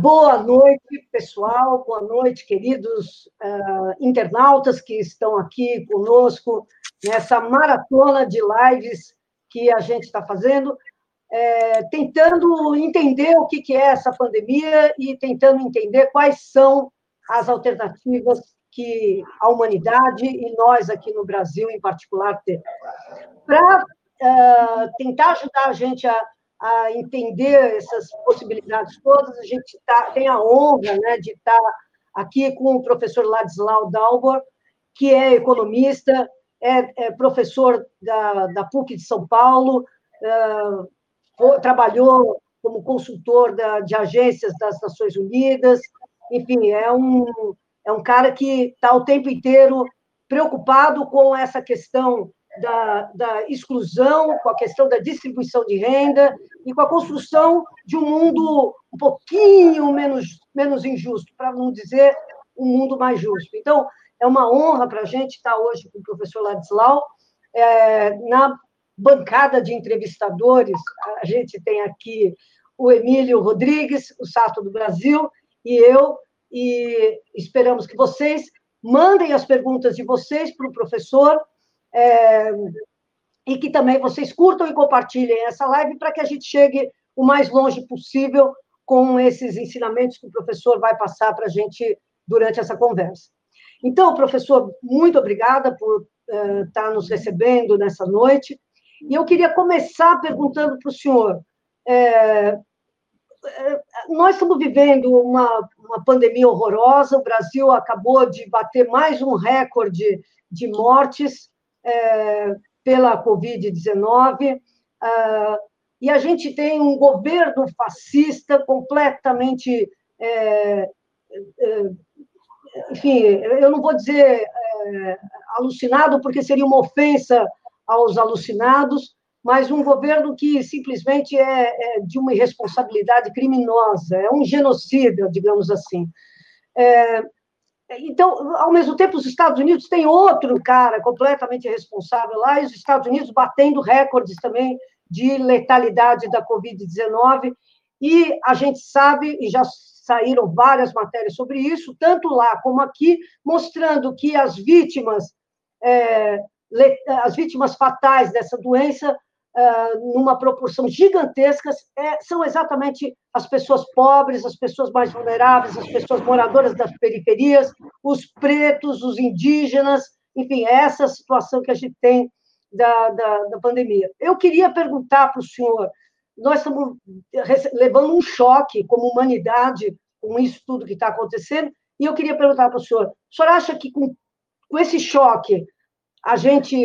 Boa noite, pessoal. Boa noite, queridos uh, internautas que estão aqui conosco nessa maratona de lives que a gente está fazendo, é, tentando entender o que, que é essa pandemia e tentando entender quais são as alternativas que a humanidade e nós aqui no Brasil, em particular, temos. Para uh, tentar ajudar a gente a a entender essas possibilidades todas. A gente tá, tem a honra né, de estar aqui com o professor Ladislau Dalbor, que é economista, é, é professor da, da, PUC de São Paulo, uh, trabalhou como consultor da, de agências das Nações Unidas, enfim, é um, é um cara que está o tempo inteiro preocupado com essa questão da, da exclusão, com a questão da distribuição de renda e com a construção de um mundo um pouquinho menos, menos injusto, para não dizer um mundo mais justo. Então, é uma honra para a gente estar hoje com o professor Ladislau. É, na bancada de entrevistadores, a gente tem aqui o Emílio Rodrigues, o Sato do Brasil, e eu, e esperamos que vocês mandem as perguntas de vocês para o professor, é, e que também vocês curtam e compartilhem essa live para que a gente chegue o mais longe possível com esses ensinamentos que o professor vai passar para a gente durante essa conversa. Então, professor, muito obrigada por uh, estar nos recebendo nessa noite. E eu queria começar perguntando para o senhor. É, nós estamos vivendo uma, uma pandemia horrorosa, o Brasil acabou de bater mais um recorde de mortes, é, pela Covid-19, ah, e a gente tem um governo fascista completamente. É, enfim, eu não vou dizer é, alucinado, porque seria uma ofensa aos alucinados, mas um governo que simplesmente é, é de uma irresponsabilidade criminosa, é um genocida, digamos assim. É, então, ao mesmo tempo, os Estados Unidos têm outro cara completamente responsável lá, e os Estados Unidos batendo recordes também de letalidade da Covid-19, e a gente sabe, e já saíram várias matérias sobre isso, tanto lá como aqui, mostrando que as vítimas, é, as vítimas fatais dessa doença numa proporção gigantesca, é, são exatamente as pessoas pobres, as pessoas mais vulneráveis, as pessoas moradoras das periferias, os pretos, os indígenas, enfim, é essa situação que a gente tem da, da, da pandemia. Eu queria perguntar para o senhor, nós estamos levando um choque como humanidade com isso tudo que está acontecendo, e eu queria perguntar para o senhor, o senhor acha que com, com esse choque a gente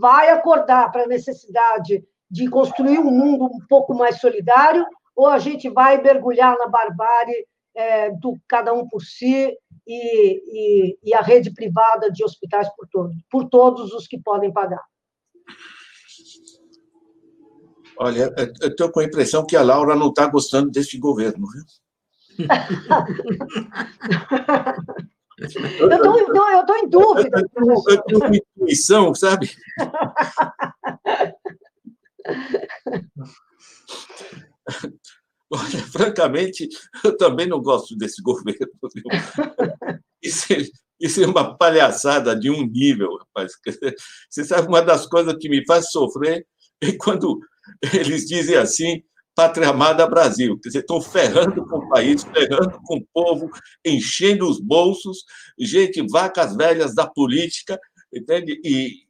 vai acordar para a necessidade de construir um mundo um pouco mais solidário, ou a gente vai mergulhar na barbárie é, do cada um por si e, e, e, a rede privada de hospitais por todos, por todos os que podem pagar. Olha, eu estou com a impressão que a Laura não está gostando desse governo, viu? Eu estou em dúvida. Eu tenho uma intuição, sabe? Olha, francamente, eu também não gosto desse governo. Isso é, isso é uma palhaçada de um nível, rapaz. Você sabe, uma das coisas que me faz sofrer é quando eles dizem assim: pátria amada Brasil. Quer dizer, estão ferrando com o país, ferrando com o povo, enchendo os bolsos, gente, vacas velhas da política, entende? E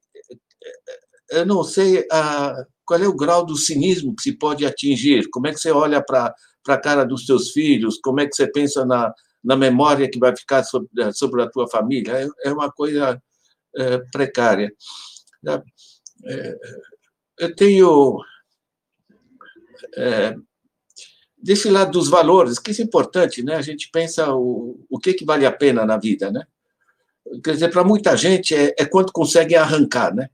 eh, eu não sei a, qual é o grau do cinismo que se pode atingir, como é que você olha para a cara dos seus filhos, como é que você pensa na, na memória que vai ficar sobre, sobre a tua família, é, é uma coisa é, precária. É, eu tenho é, desse lado dos valores, que isso é importante, né? A gente pensa o, o que, que vale a pena na vida, né? Quer dizer, para muita gente é, é quanto consegue arrancar, né?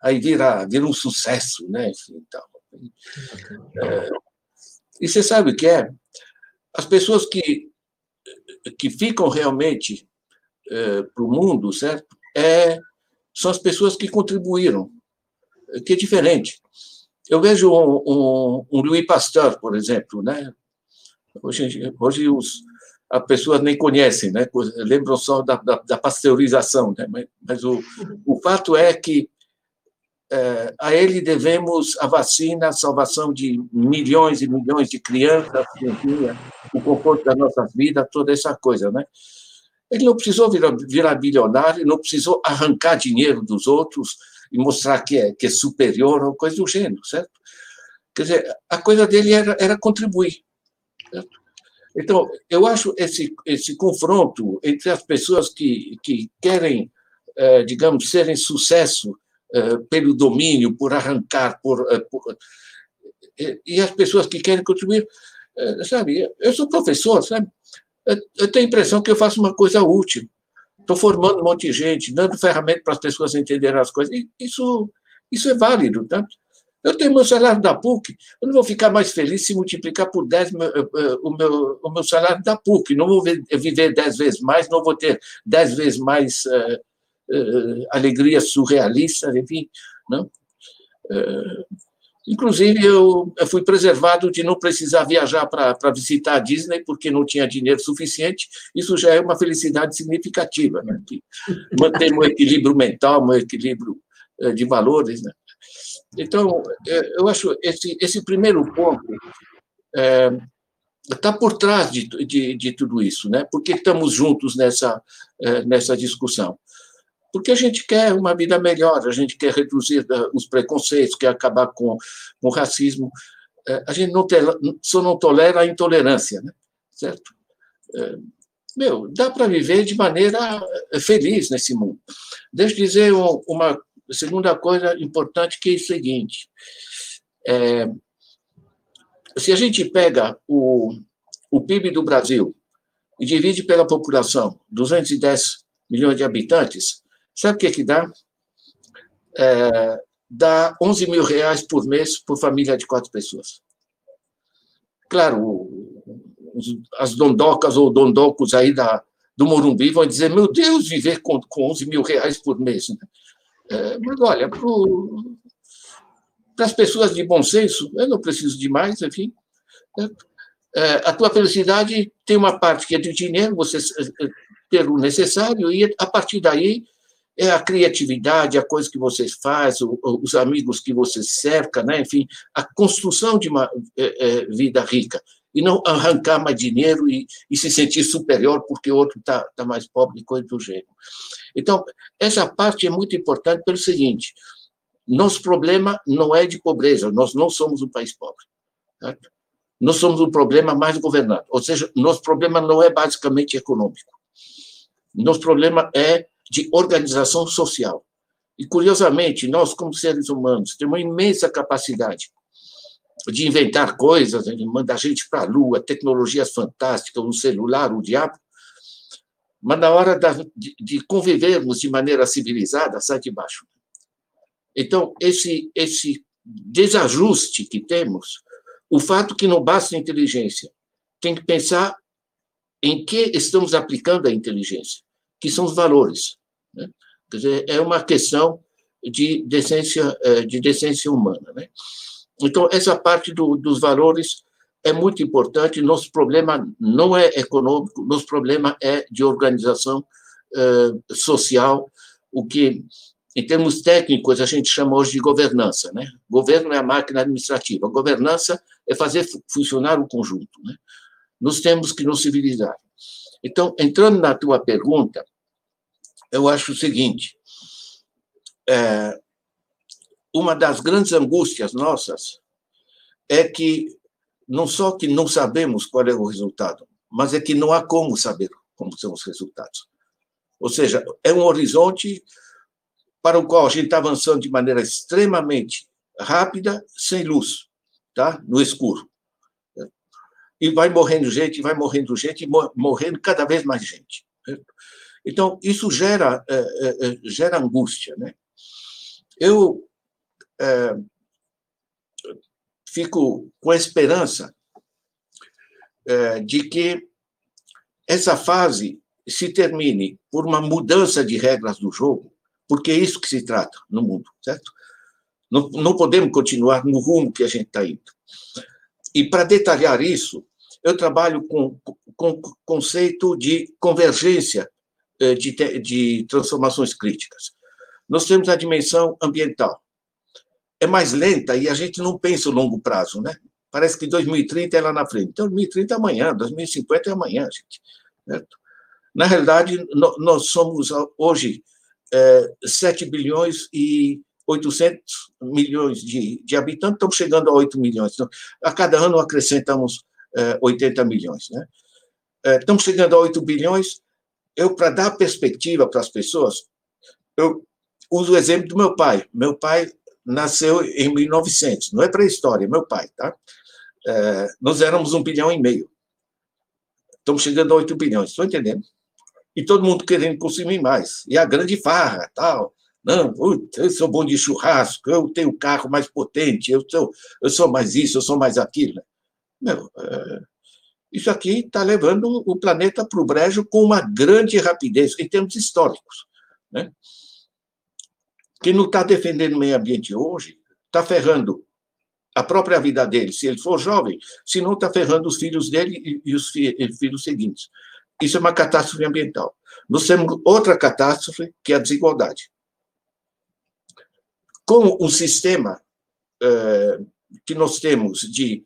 Aí vira, vira um sucesso, né? Enfim, então, é, e você sabe o que é? As pessoas que, que ficam realmente é, para o mundo, certo? É, são as pessoas que contribuíram, que é diferente. Eu vejo um, um, um Louis Pasteur, por exemplo, né? Hoje, hoje os, as pessoas nem conhecem, né? lembram só da, da, da pasteurização. Né? Mas, mas o, o fato é que é, a ele devemos a vacina, a salvação de milhões e milhões de crianças, o conforto da nossa vida, toda essa coisa. Né? Ele não precisou virar, virar bilionário, não precisou arrancar dinheiro dos outros e mostrar que é, que é superior ou coisa do gênero, certo? Quer dizer, a coisa dele era, era contribuir. Certo? Então, eu acho esse, esse confronto entre as pessoas que, que querem, eh, digamos, serem sucesso eh, pelo domínio, por arrancar, por, eh, por, e as pessoas que querem contribuir, sabe? Eu sou professor, sabe? Eu tenho a impressão que eu faço uma coisa útil. Estou formando um monte de gente, dando ferramentas para as pessoas entenderem as coisas. Isso, isso é válido, tá? Eu tenho meu salário da PUC, eu não vou ficar mais feliz se multiplicar por 10 eh, eh, o meu, o meu salário da PUC. Não vou viver 10 vezes mais, não vou ter 10 vezes mais uh, uh, alegrias surrealistas, enfim. Não? Uh, inclusive, eu, fui preservado de não precisar viajar para visitar a Disney, porque não tinha dinheiro suficiente. Isso já é uma felicidade significativa, né? que manter um equilíbrio mental, um equilíbrio de valores. Né? Então, é, eu acho esse esse primeiro ponto está é, por trás de, de, de, tudo isso, né? Porque estamos juntos nessa nessa discussão. Porque a gente quer uma vida melhor, a gente quer reduzir é, os preconceitos, quer acabar com, com o racismo. É, a gente não só não tolera a intolerância, né? certo? É, meu, dá para viver de maneira feliz nesse mundo. Deixa eu dizer uma segunda coisa importante que é o seguinte: é, se a gente pega o, o PIB do Brasil e divide pela população, 210 milhões de habitantes, sabe o que, que dá? É, dá 11 mil reais por mês por família de quatro pessoas. Claro, as dondocas ou dondocos aí da, do Morumbi vão dizer: meu Deus, viver com, com 11 mil reais por mês. Né? É, mas, olha, para as pessoas de bom senso, eu não preciso de mais, enfim. Né? É, a tua felicidade tem uma parte que é de dinheiro, você é, ter o necessário, e a partir daí é a criatividade, a coisa que você faz, os amigos que você cerca, né? enfim, a construção de uma é, é, vida rica e não arrancar mais dinheiro e, e se sentir superior porque o outro está tá mais pobre, coisa do gênero. Então, essa parte é muito importante pelo seguinte: nosso problema não é de pobreza, nós não somos um país pobre. Certo? Nós somos um problema mais governado, ou seja, nosso problema não é basicamente econômico. Nosso problema é de organização social. E, curiosamente, nós, como seres humanos, temos uma imensa capacidade de inventar coisas, de mandar gente para a Lua, tecnologias fantásticas, um celular, o diabo, mas na hora da, de, de, convivermos de maneira civilizada, sai de baixo. Então, esse, esse desajuste que temos, o fato que não basta inteligência, tem que pensar em que estamos aplicando a inteligência, que são os valores. Né? Quer dizer, é uma questão de decência, eh, de decência humana. Né? Então, essa parte do, dos valores é muito importante. Nosso problema não é econômico, nosso problema é de organização uh, social, o que, em termos técnicos, a gente chama hoje de governança. Né? Governo é a máquina administrativa, governança é fazer funcionar o conjunto. Né? Nós temos que nos civilizar. Então, entrando na tua pergunta, eu acho o seguinte: é, uma das grandes angústias nossas é que não só que não sabemos qual é o resultado, mas é que não há como saber como são os resultados. Ou seja, é um horizonte para o qual a gente está avançando de maneira extremamente rápida, sem luz, tá? no escuro. E vai morrendo gente, vai morrendo gente, morrendo cada vez mais gente. Então, isso gera, é, é, gera angústia. Né? Eu é, fico com a esperança é, de que essa fase se termine por uma mudança de regras do jogo, porque é isso que se trata no mundo, certo? Não, não podemos continuar no rumo que a gente está indo. E para detalhar isso, eu trabalho com, com conceito de convergência de, de transformações críticas. Nós temos a dimensão ambiental. É mais lenta e a gente não pensa o longo prazo, né? Parece que 2030 é lá na frente. 2030 é amanhã, 2050 é amanhã, gente. Certo? Na realidade, nós somos hoje é, 7 bilhões e 800 milhões de, de habitantes, estamos chegando a 8 milhões. Então, a cada ano acrescentamos é, 80 milhões. Né? É, estamos chegando a 8 bilhões. Eu, para dar perspectiva para as pessoas, eu uso o exemplo do meu pai. Meu pai nasceu em 1900, não é pré-história, é meu pai, tá? É, nós éramos um bilhão e meio. Estamos chegando a 8 bilhões, estou entendendo? E todo mundo querendo consumir mais. E a grande farra, tal. Não, eu sou bom de churrasco, eu tenho o carro mais potente, eu sou, eu sou mais isso, eu sou mais aquilo. Meu, é, isso aqui está levando o planeta para o brejo com uma grande rapidez, em termos históricos. Né? Quem não está defendendo o meio ambiente hoje está ferrando a própria vida dele, se ele for jovem, se não está ferrando os filhos dele e, os filhos seguintes. Isso é uma catástrofe ambiental. Nós temos outra catástrofe, que é a desigualdade. Com o sistema eh, que nós temos de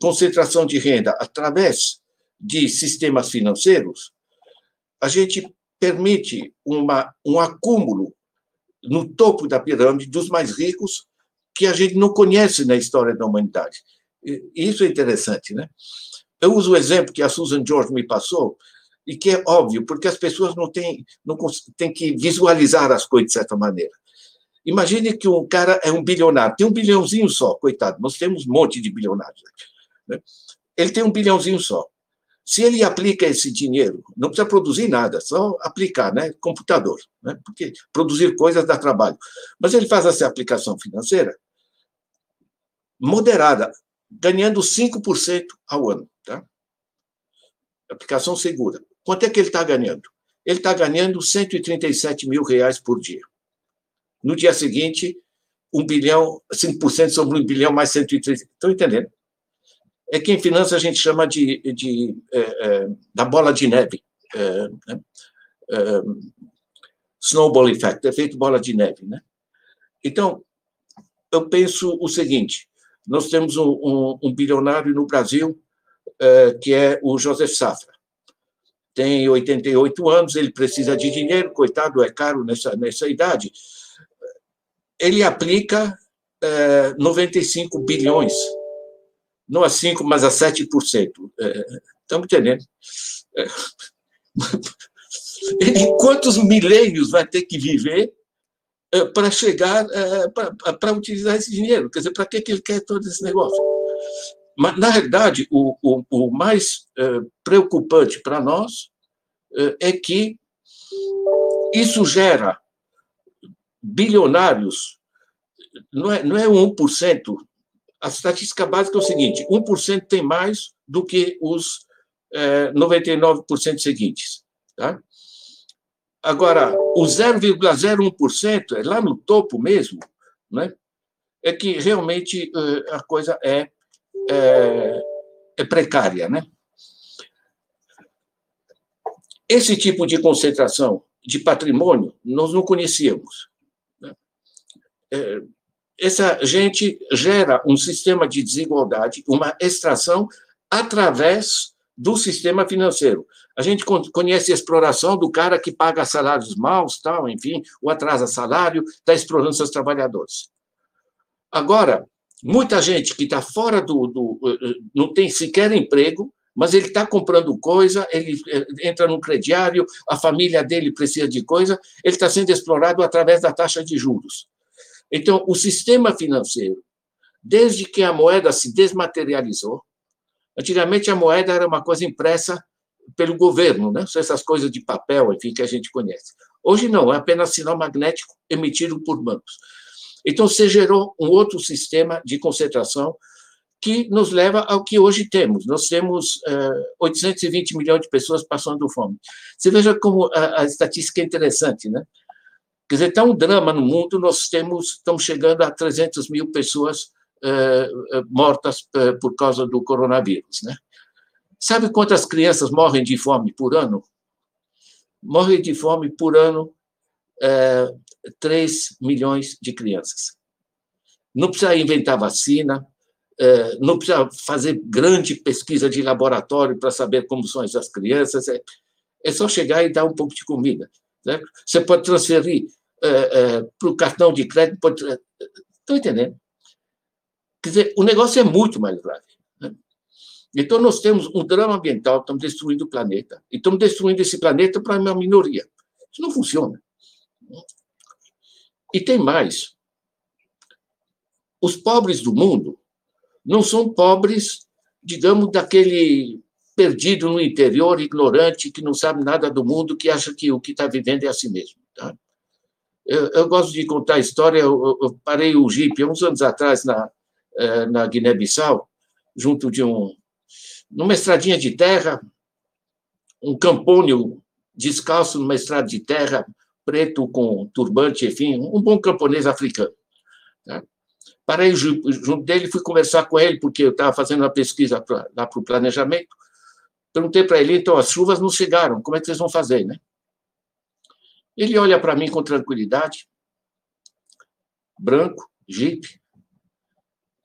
concentração de renda através de sistemas financeiros, a gente permite uma, um acúmulo no topo da pirâmide dos mais ricos que a gente não conhece na história da humanidade. Isso é interessante, né? Eu uso o exemplo que a Susan George me passou e que é óbvio, porque as pessoas não têm, não têm que visualizar as coisas de certa maneira. Imagine que um cara é um bilionário, tem um bilhãozinho só, coitado, nós temos um monte de bilionários. Né? Ele tem um bilhãozinho só. Se ele aplica esse dinheiro, não precisa produzir nada, só aplicar, né? Computador, né? Porque produzir coisas dá trabalho. Mas ele faz essa aplicação financeira moderada, ganhando 5% ao ano, tá? Aplicação segura. Quanto é que ele está ganhando? Ele está ganhando 137 mil reais por dia. No dia seguinte, um bilhão, 5% sobre um bilhão mais 130. Estão entendendo? é que em finanças a gente chama de, de é, é, da bola de neve. É, né? É, snowball effect, efeito bola de neve. Né? Então, eu penso o seguinte: nós temos um, um, um bilionário no Brasil é, que é o Joseph Safra. Tem 88 anos, ele precisa de dinheiro, coitado, é caro nessa, nessa idade. Ele aplica 95 é, bilhões não a 5%, mas a 7%. É, estamos entendendo. É, em quantos milênios vai ter que viver é, para chegar, é, para utilizar esse dinheiro? Quer dizer, para que, que ele quer todo esse negócio? Mas, na realidade, o, o, o mais é, preocupante para nós é, é que isso gera bilionários, não é, não é 1%, a estatística básica é o seguinte: 1% tem mais do que os é, 99% seguintes. Tá? Agora, o 0,01% é lá no topo mesmo, né? é que realmente é, a coisa é, é, é precária. Né? Esse tipo de concentração de patrimônio nós não conhecíamos. Essa gente gera um sistema de desigualdade, uma extração através do sistema financeiro. A gente conhece a exploração do cara que paga salários maus, tal, enfim, ou atrasa salário, está explorando seus trabalhadores. Agora, muita gente que está fora do, do, não tem sequer emprego, mas ele está comprando coisa, ele eh, entra no crediário, a família dele precisa de coisa, ele está sendo explorado através da taxa de juros. Então, o sistema financeiro, desde que a moeda se desmaterializou, antigamente a moeda era uma coisa impressa pelo governo, né? essas coisas de papel, enfim, que a gente conhece. Hoje não, é apenas sinal magnético emitido por bancos. Então, você gerou um outro sistema de concentração que nos leva ao que hoje temos. Nós temos uh, eh, 820 milhões de pessoas passando fome. Você veja como a, a estatística é interessante, né? Quer dizer, está um drama no mundo, nós temos, estamos chegando a 300 mil pessoas uh, mortas uh, por causa do coronavírus, né? Sabe quantas crianças morrem de fome por ano? Morrem de fome por ano é, 3 milhões de crianças. Não precisa inventar vacina, não precisa fazer grande pesquisa de laboratório para saber como são essas crianças, é, é só chegar e dar um pouco de comida. Né? Você pode transferir é, é, para o cartão de crédito. Pode... Estão entendendo? Quer dizer, o negócio é muito mais grave. Né? Então, nós temos um drama ambiental, estamos destruindo o planeta. E estamos destruindo esse planeta para uma minoria. Isso não funciona. E tem mais. Os pobres do mundo não são pobres, digamos, daquele perdido no interior, ignorante, que não sabe nada do mundo, que acha que o que está vivendo é a si mesmo. Tá? Eu, eu, gosto de contar a história. Eu, eu parei o Jeep uns anos atrás na, eh, na Guiné-Bissau, junto de um. numa estradinha de terra, um campônio descalço numa estrada de terra, preto com turbante, enfim, um bom camponês africano. Tá? Parei junto dele, fui conversar com ele, porque eu estava fazendo uma pesquisa pra, lá para o planejamento. Perguntei para ele, então, as chuvas não chegaram, como é que vocês vão fazer, né? Ele olha para mim com tranquilidade, branco, jipe,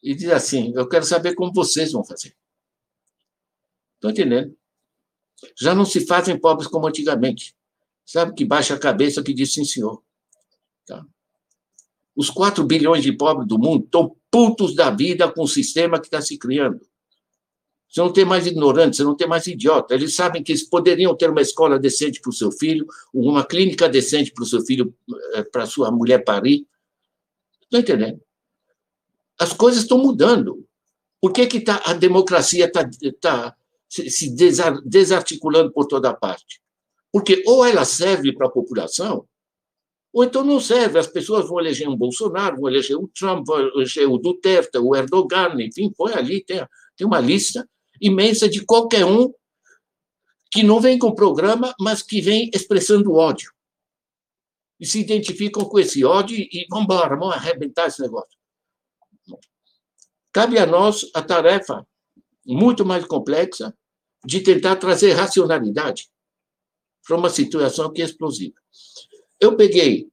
e diz assim: Eu quero saber como vocês vão fazer. Estão entendendo? Já não se fazem pobres como antigamente. Sabe que baixa a cabeça que diz sim, senhor. Tá? Os 4 bilhões de pobres do mundo estão putos da vida com o sistema que está se criando. Você não tem mais ignorante, você não tem mais idiota. Eles sabem que eles poderiam ter uma escola decente para o seu filho, uma clínica decente para o seu filho, eh, para sua mulher parir. Estão entendendo? As coisas estão mudando. Por que, que tá, a democracia está tá se desarticulando por toda parte? Porque ou ela serve para a população, ou então não serve. As pessoas vão eleger um Bolsonaro, vão eleger o Trump, vão eleger o Duterte, o Erdogan, enfim, põe ali, tem, tem uma lista imensa de qualquer um que não vem com programa, mas que vem expressando ódio. E se identificam com esse ódio e vamos embora, vamos arrebentar esse negócio. Cabe a nós a tarefa muito mais complexa de tentar trazer racionalidade para uma situação que é explosiva. Eu peguei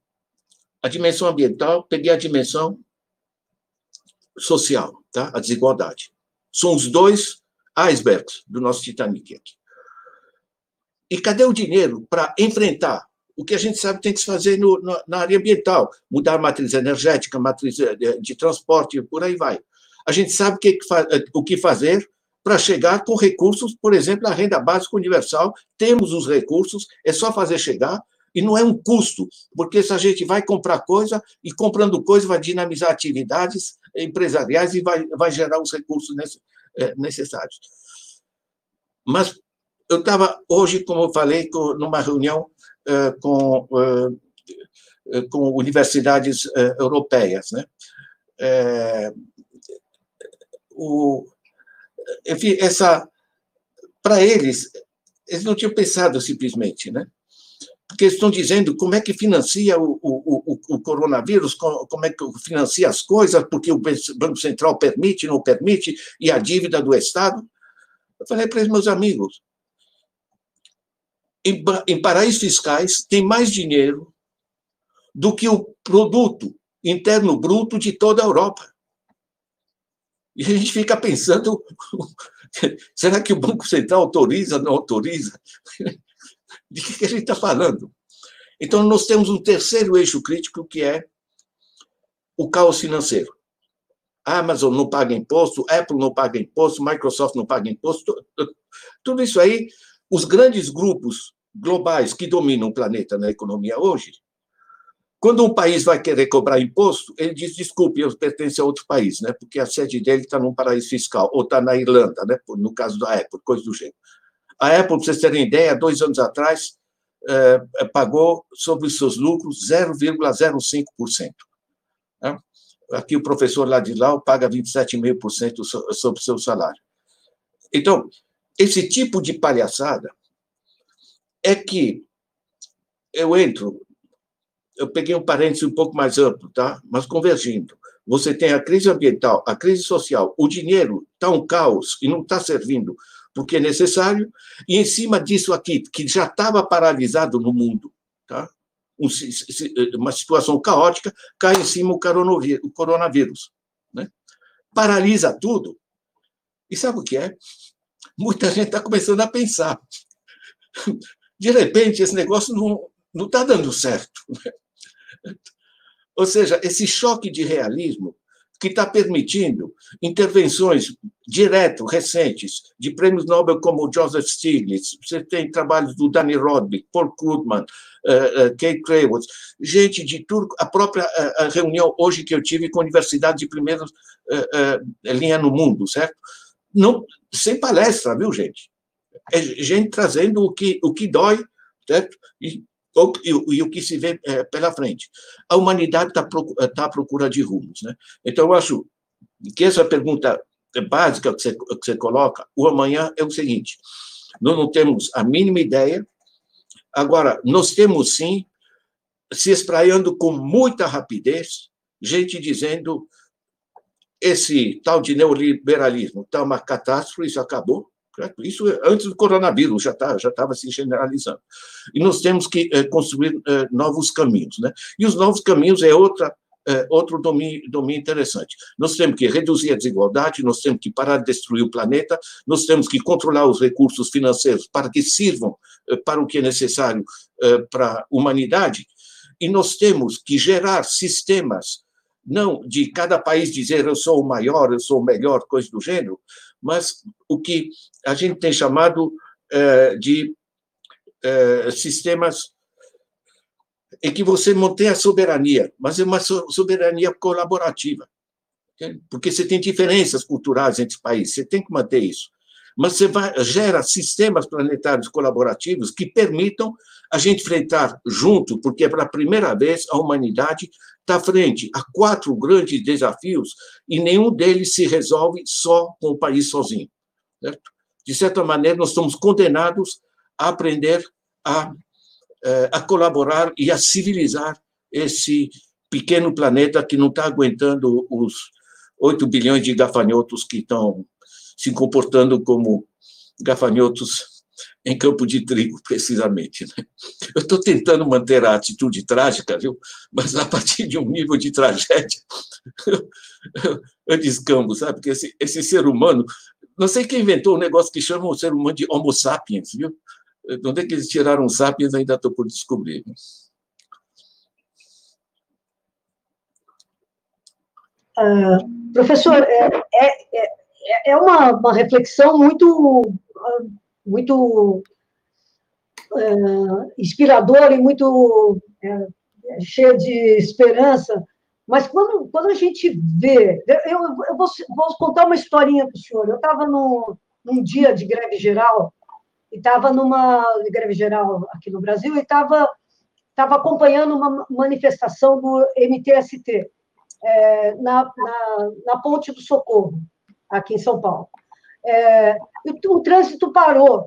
a dimensão ambiental, peguei a dimensão social, tá? a desigualdade. São os dois icebergs do nosso Titanic aqui. E cadê o dinheiro para enfrentar o que a gente sabe tem que se fazer no, no, na área ambiental? Mudar a matriz energética, matriz de, de transporte, por aí vai. A gente sabe que, o que fazer para chegar com recursos, por exemplo, a renda básica universal. Temos os recursos, é só fazer chegar, e não é um custo, porque se a gente vai comprar coisa, e comprando coisa vai dinamizar atividades empresariais e vai, vai gerar os recursos é, necessários. Mas eu estava hoje, como eu falei, numa reunião é, com, é, com universidades europeias, né? o, enfim, essa, para eles, eles não tinham pensado simplesmente, né? Porque estão dizendo como é que financia o, o, o, o coronavírus, como é que financia as coisas, porque o Banco Central permite, não permite, e a dívida do Estado. Eu falei para eles, meus amigos, em, em paraísos fiscais tem mais dinheiro do que o produto interno bruto de toda a Europa. E a gente fica pensando: será que o Banco Central autoriza, não autoriza? De que a gente está falando? Então, nós temos um terceiro eixo crítico que é o caos financeiro. Amazon não paga imposto, Apple não paga imposto, Microsoft não paga imposto. Tudo isso aí, os grandes grupos globais que dominam o planeta na economia hoje, quando um país vai querer cobrar imposto, ele diz: desculpe, eu pertenço a outro país, né? porque a sede dele está num paraíso fiscal, ou está na Irlanda, né? no caso da Apple, coisa do gênero. A Apple, para vocês terem ideia, dois anos atrás, eh, pagou sobre os seus lucros 0,05%. Né? Aqui o professor lá paga 27,5% sobre o seu salário. Então, esse tipo de palhaçada é que eu entro eu peguei um parênteses um pouco mais amplo, tá? mas convergindo. Você tem a crise ambiental, a crise social, o dinheiro está um caos e não está servindo porque é necessário, e em cima disso aqui, que já estava paralisado no mundo, tá? uma situação caótica, cai em cima o coronavírus. Né? Paralisa tudo. E sabe o que é? Muita gente está começando a pensar. De repente, esse negócio não está dando certo. Né? Ou seja, esse choque de realismo que está permitindo intervenções direto, recentes, de prêmios Nobel como Joseph Stiglitz, você tem trabalhos do Danny Roddick, Paul Krugman, uh, uh, Kate Kravitz, gente de tudo, a própria uh, reunião hoje que eu tive com a universidade de primeira linha no mundo, certo? Não, sem palestra, viu, gente? É gente trazendo o que, o que dói, certo? E e, e, o que se vê é, pela frente. A humanidade está tá à procura de rumos. Né? Então, eu acho que essa pergunta básica que você, que você coloca, o amanhã é o seguinte: nós não temos a mínima ideia, agora, nós temos sim, se espraiando com muita rapidez, gente dizendo esse tal de neoliberalismo está uma catástrofe, isso acabou, isso antes do coronavírus já tá, já estava se generalizando. E nós temos que é, construir é, novos caminhos, né? E os novos caminhos é outra é, outro domínio, domínio interessante. Nós temos que reduzir a desigualdade, nós temos que parar de destruir o planeta, nós temos que controlar os recursos financeiros para que sirvam para o que é necessário para a humanidade, e nós temos que gerar sistemas não de cada país dizer eu sou o maior, eu sou o melhor, coisa do gênero, mas o que a gente tem chamado é, de é, sistemas em que você mantém a soberania, mas é uma soberania colaborativa, porque você tem diferenças culturais entre os países, você tem que manter isso. Mas você vai, gera sistemas planetários colaborativos que permitam a gente enfrentar junto, porque é pela primeira vez a humanidade está frente a quatro grandes desafios e nenhum deles se resolve só com o país sozinho. Certo? De certa maneira, nós estamos condenados a aprender a, eh, a colaborar e a civilizar esse pequeno planeta que não está aguentando os 8 bilhões de gafanhotos que estão se comportando como gafanhotos em campo de trigo, precisamente. Né? Eu estou tentando manter a atitude trágica, viu? mas a partir de um nível de tragédia, eu descambo, sabe? Porque esse, esse ser humano, não sei quem inventou um negócio que chama o ser humano de Homo sapiens, viu? De onde é que eles tiraram sapiens, ainda estou por descobrir. Uh, professor, é, é, é, é uma, uma reflexão muito muito é, inspiradora e muito é, cheia de esperança. Mas quando, quando a gente vê. Eu, eu vou, vou contar uma historinha para o senhor. Eu estava num, dia de greve geral, e estava numa greve geral aqui no Brasil, e estava estava acompanhando uma manifestação do MTST é, na, na, na, Ponte do Socorro, aqui em São Paulo é, o trânsito parou.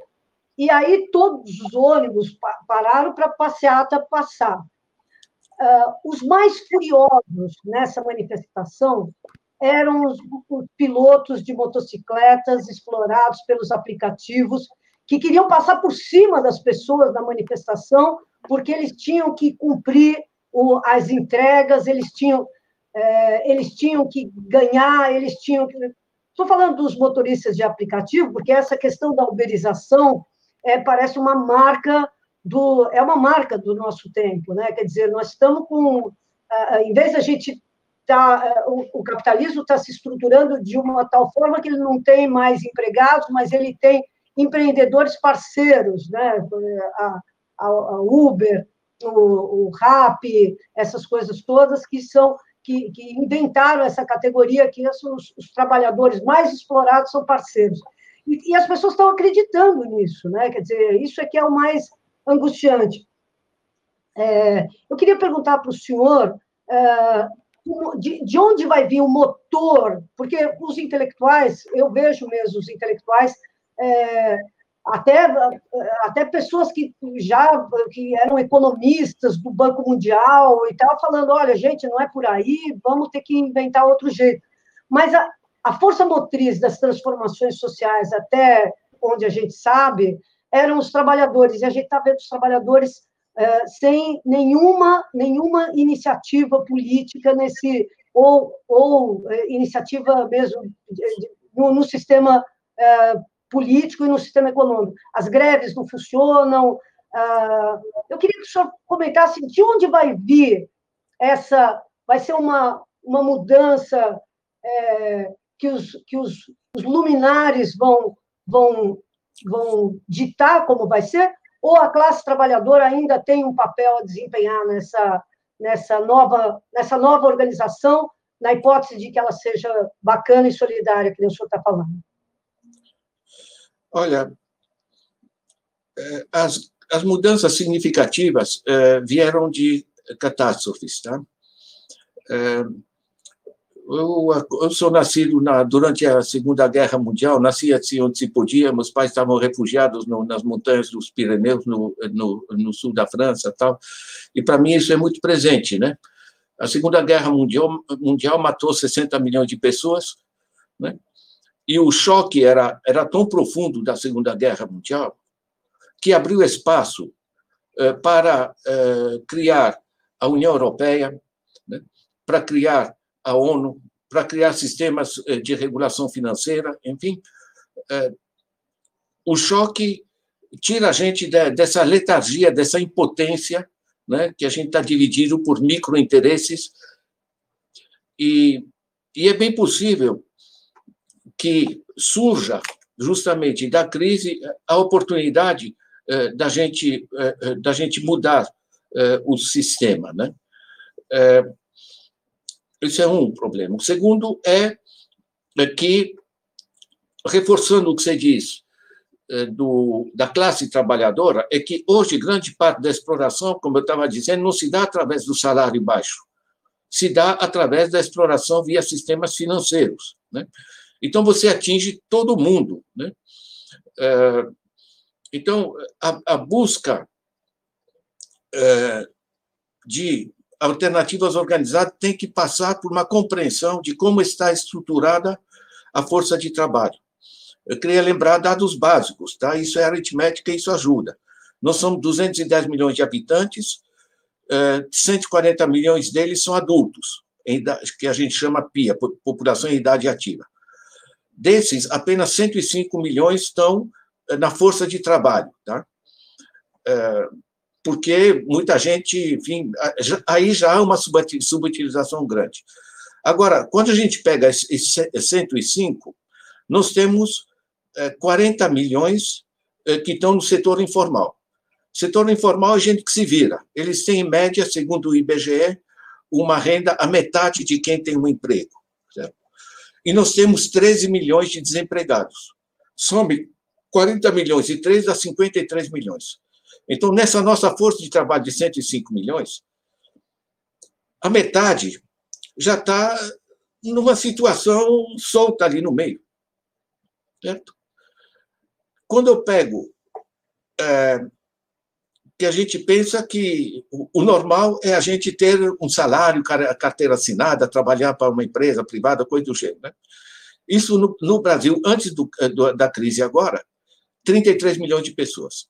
E aí todos os ônibus pararam para passeata passar. Uh, os mais furiosos nessa manifestação eram os, os, pilotos de motocicletas explorados pelos aplicativos que queriam passar por cima das pessoas na manifestação porque eles tinham que cumprir o, as entregas, eles tinham, é, eles tinham que ganhar, eles tinham que Estou falando dos motoristas de aplicativo, porque essa questão da uberização é, parece uma marca do é uma marca do nosso tempo, né? Quer dizer, nós estamos com, em vez da gente tá, o, o capitalismo está se estruturando de uma tal forma que ele não tem mais empregados, mas ele tem empreendedores parceiros, né? A, a, a Uber, o, o Rap, essas coisas todas que são que, que inventaram essa categoria, que os, os, trabalhadores mais explorados são parceiros. E, e, as pessoas estão acreditando nisso, né? Quer dizer, isso é que é o mais angustiante. É, eu queria perguntar para o senhor é, de, de onde vai vir o motor, porque os intelectuais, eu vejo mesmo os intelectuais é, até, até pessoas que já que eram economistas do Banco Mundial e tal, falando, olha, gente, não é por aí, vamos ter que inventar outro jeito. Mas a, a força motriz das transformações sociais até onde a gente sabe, eram os trabalhadores, e a gente está vendo os trabalhadores é, sem nenhuma, nenhuma iniciativa política nesse, ou, ou é, iniciativa mesmo de, de, no, no, sistema é, político e no sistema econômico. As greves não funcionam. Ah, eu queria que o senhor comentasse de onde vai vir essa. Vai ser uma, uma mudança é, que, os, que os, os luminares vão, vão, vão ditar como vai ser? Ou a classe trabalhadora ainda tem um papel a desempenhar nessa, nessa, nova, nessa nova organização, na hipótese de que ela seja bacana e solidária, que o senhor está falando? Olha, é, as, as mudanças significativas é, vieram de catástrofes, tá? É, eu, eu sou nascido na, durante a Segunda Guerra Mundial, nasci assim onde se podia, meus pais estavam refugiados no, nas montanhas dos Pirineus, no, no, no sul da França tal, e para mim isso é muito presente, né? A Segunda Guerra Mundial, mundial matou 60 milhões de pessoas, né? E o choque era, era tão profundo da Segunda Guerra Mundial que abriu espaço eh, para eh, criar a União Europeia, né? para criar a ONU para criar sistemas eh, de regulação financeira, enfim. Eh, o choque tira a gente dessa letargia, dessa impotência, né, que a gente está dividido por microinteresses, e, e é bem possível que surja justamente da crise a oportunidade eh, da gente da gente mudar o sistema, né? Isso é um problema. O segundo é, é que, reforçando o que você diz é, do, da classe trabalhadora, é que hoje grande parte da exploração, como eu estava dizendo, não se dá através do salário baixo, se dá através da exploração via sistemas financeiros. Né? Então, você atinge todo mundo. Né? É, então, a, a busca de alternativas organizadas têm que passar por uma compreensão de como está estruturada a força de trabalho. Eu queria lembrar dados básicos, tá? Isso é aritmética e isso ajuda. Nós somos 210 milhões de habitantes, 140 eh, milhões deles são adultos, que a gente chama PIA, população em idade ativa. Desses, apenas 105 milhões estão eh, na força de trabalho, tá? Eh, porque muita gente, enfim, aí já há uma subutilização grande. Agora, quando a gente pega esse 105, nós temos 40 é, milhões que estão no setor informal. Setor informal é gente que se vira. Eles têm, em média, segundo o IBGE, uma renda a metade de quem tem um emprego. E nós temos 13 milhões de desempregados. Some 40 milhões e 3 a 53 milhões. Então, nessa nossa força de trabalho de 105 milhões, a metade já está numa situação solta ali no meio. Certo? Quando eu pego é, que a gente pensa que o normal é a gente ter um salário, carteira assinada, trabalhar para uma empresa privada, coisa do gênero. Né? Isso no, no Brasil, antes do, do, da crise agora, 33 milhões de pessoas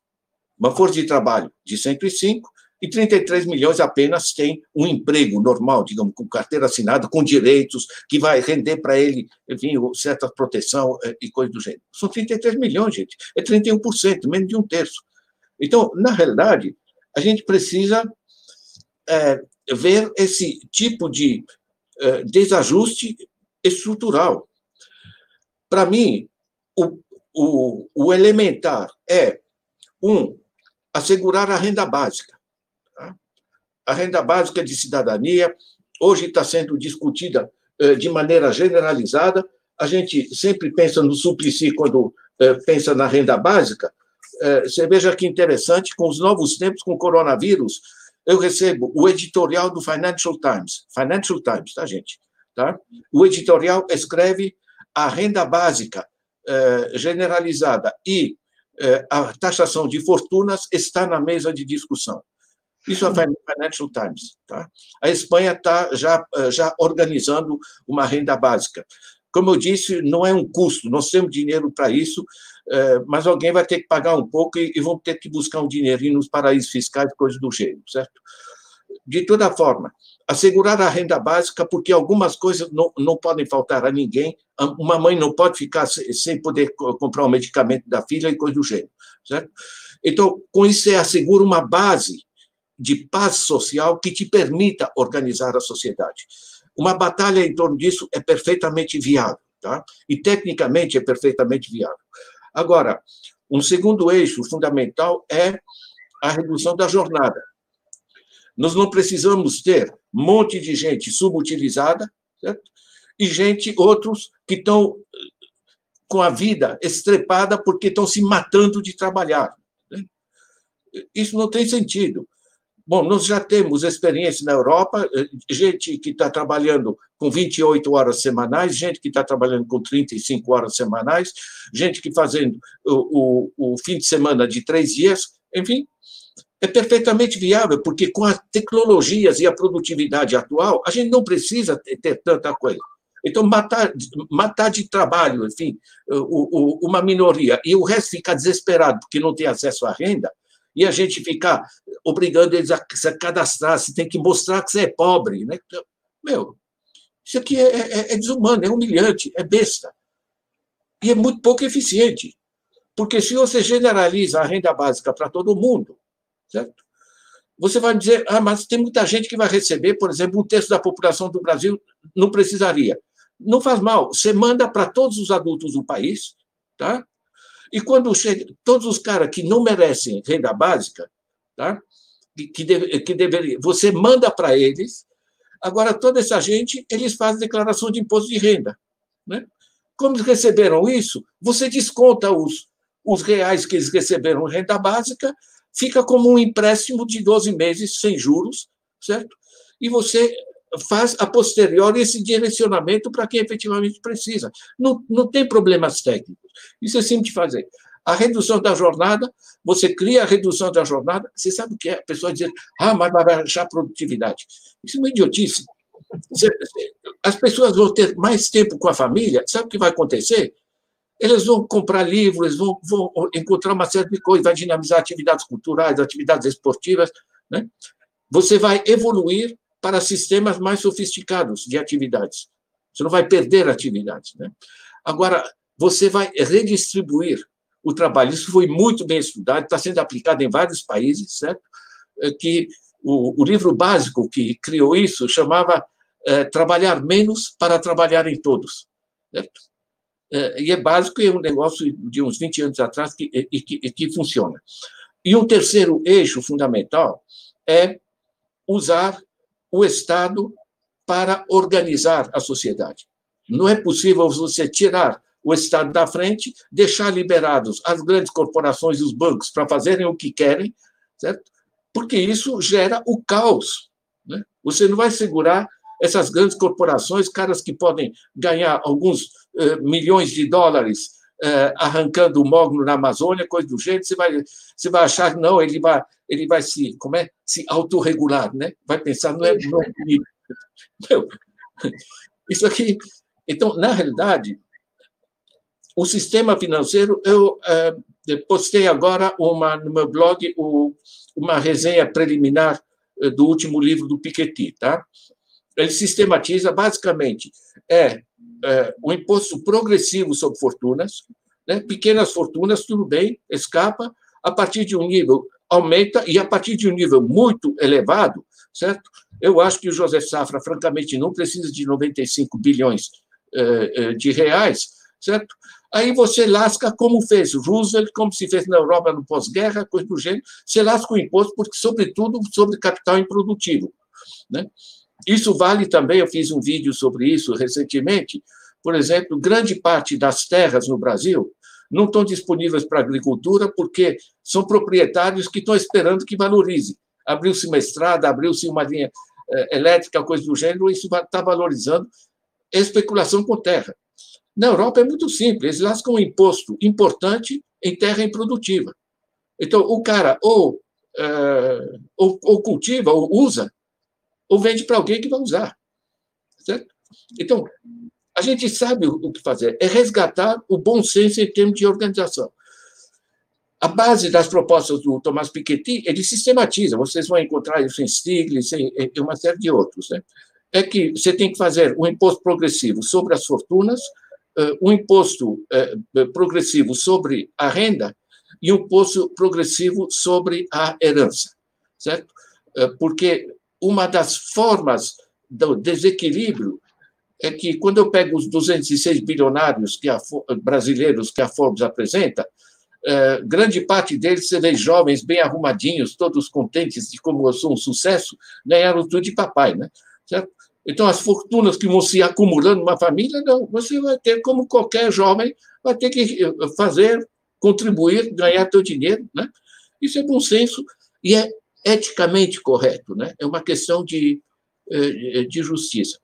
uma força de trabalho de 105 e 33 milhões apenas tem um emprego normal, digamos, com carteira assinada, com direitos, que vai render para ele, enfim, certa proteção eh, e coisa do gênero. São 33 milhões, gente. É 31%, menos de um terço. Então, na realidade, a gente precisa é, ver esse tipo de é, desajuste estrutural. Para mim, o, o, o elementar é, um, assegurar a renda básica. Tá? A renda básica de cidadania hoje está sendo discutida eh, de maneira generalizada. A gente sempre pensa no Suplicy quando eh, pensa na renda básica. Eh, você veja que interessante, com os novos tempos, com o coronavírus, eu recebo o editorial do Financial Times. Financial Times, tá, gente? Tá? O editorial escreve a renda básica generalizada e é, a taxação de fortunas está na mesa de discussão. Isso é o Financial Times. Tá? A Espanha está já, é, já organizando uma renda básica. Como eu disse, não é um custo, nós temos dinheiro para isso. É, mas alguém vai ter que pagar um pouco e, e vão ter que buscar um dinheirinho nos paraísos fiscais, coisas do gênero, certo? De toda forma, assegurar a renda básica, porque algumas coisas não, não podem faltar a ninguém. Uma mãe não pode ficar sem poder comprar o medicamento da filha e coisa do gênero, certo? Então, com isso, você assegura uma base de paz social que te permita organizar a sociedade. Uma batalha em torno disso é perfeitamente viável, tá? E tecnicamente é perfeitamente viável. Agora, um segundo eixo fundamental é a redução da jornada. Nós não precisamos ter um monte de gente subutilizada, certo? E gente, outros, que estão com a vida estrepada porque estão se matando de trabalhar. Né? Isso não tem sentido. Bom, nós já temos experiência na Europa, eh, gente que está trabalhando com 28 horas semanais, gente que está trabalhando com 35 horas semanais, gente que fazendo o, o, o fim de semana de três dias, enfim, é perfeitamente viável, porque com as tecnologias e a produtividade atual, a gente não precisa ter, ter tanta coisa. Então, matar, matar de trabalho, enfim, o, o, uma minoria, e o resto ficar desesperado porque não tem acesso à renda, e a gente ficar obrigando eles a se cadastrar, você tem que mostrar que você é pobre. Né? Meu, isso aqui é, é, é desumano, é humilhante, é besta. E é muito pouco eficiente. Porque se você generaliza a renda básica para todo mundo, certo? Você vai dizer, ah, mas tem muita gente que vai receber, por exemplo, um terço da população do Brasil não precisaria. Não faz mal, você manda para todos os adultos do país, tá? E quando chega, todos os caras que não merecem renda básica, tá? que, deve, que deveria, você manda para eles, agora toda essa gente, eles fazem declaração de imposto de renda. Né? Como eles receberam isso, você desconta os, os reais que eles receberam renda básica, fica como um empréstimo de 12 meses sem juros, certo? E você faz a posteriori esse direcionamento para quem efetivamente precisa. Não, não tem problemas técnicos. Isso é simples de fazer. A redução da jornada, você cria a redução da jornada, você sabe o que é? A pessoa dizer, ah, mas vai baixar a produtividade. Isso é uma idiotice. As pessoas vão ter mais tempo com a família, sabe o que vai acontecer? Eles vão comprar livros, vão, vão encontrar uma série de coisas, vai dinamizar atividades culturais, atividades esportivas. Né? Você vai evoluir para sistemas mais sofisticados de atividades. Você não vai perder atividades. Né? Agora, você vai redistribuir o trabalho. Isso foi muito bem estudado, está sendo aplicado em vários países, certo? É que o, o livro básico que criou isso chamava é, Trabalhar Menos para Trabalhar em Todos, certo? É, e é básico é um negócio de uns 20 anos atrás que, e, que, e que funciona. E um terceiro eixo fundamental é usar o Estado para organizar a sociedade. Não é possível você tirar o Estado da frente, deixar liberados as grandes corporações e os bancos para fazerem o que querem, certo? Porque isso gera o caos. Né? Você não vai segurar essas grandes corporações, caras que podem ganhar alguns eh, milhões de dólares eh, arrancando o mogno na Amazônia, coisa do jeito, você vai, você vai achar que não, ele vai, ele vai se, como é, se autorregular, né? Vai pensar, não é, não é Meu, isso aqui. Então, na realidade, o sistema financeiro, eu é, postei agora uma, no meu blog o, uma resenha preliminar eh, do último livro do Piketty, tá? Ele sistematiza, basicamente, é, é o imposto progressivo sobre fortunas, né? pequenas fortunas, tudo bem, escapa, a partir de um nível aumenta, e a partir de um nível muito elevado, certo? Eu acho que o José Safra, francamente, não precisa de 95 bilhões eh, de reais, certo? Aí você lasca como fez Roosevelt, como se fez na Europa no pós-guerra, coisa do gênero, você lasca o imposto, porque, sobretudo, sobre capital improdutivo. Né? Isso vale também, eu fiz um vídeo sobre isso recentemente, por exemplo, grande parte das terras no Brasil não estão disponíveis para agricultura porque são proprietários que estão esperando que valorize. Abriu-se uma estrada, abriu-se uma linha eh, elétrica, coisa do gênero, isso está valorizando especulação com terra. Na Europa é muito simples, eles lascam um imposto importante em terra improdutiva. Então, o cara ou, uh, ou, ou, cultiva, ou usa, ou vende para alguém que vai usar. Certo? Então, a gente sabe o que fazer, é resgatar o bom senso em termos de organização. A base das propostas do Tomás Piketty, ele sistematiza, vocês vão encontrar isso em Stiglitz e uma série de outros, né? é que você tem que fazer um imposto progressivo sobre as fortunas, eh, um imposto eh, progressivo sobre a renda e um imposto progressivo sobre a herança, certo? Eh, porque uma das formas do desequilíbrio é que, quando eu pego os 206 bilionários que a, brasileiros que a Forbes apresenta, é, grande parte deles, vê jovens bem arrumadinhos, todos contentes de como eu sou um sucesso, ganharam tudo de papai, né? Certo? Então, as fortunas que vão se acumulando numa família, não, você vai ter, como qualquer jovem, vai ter que fazer, contribuir, ganhar teu dinheiro, né? Isso é bom senso e é eticamente correto, né? É uma questão de, eh, de justiça.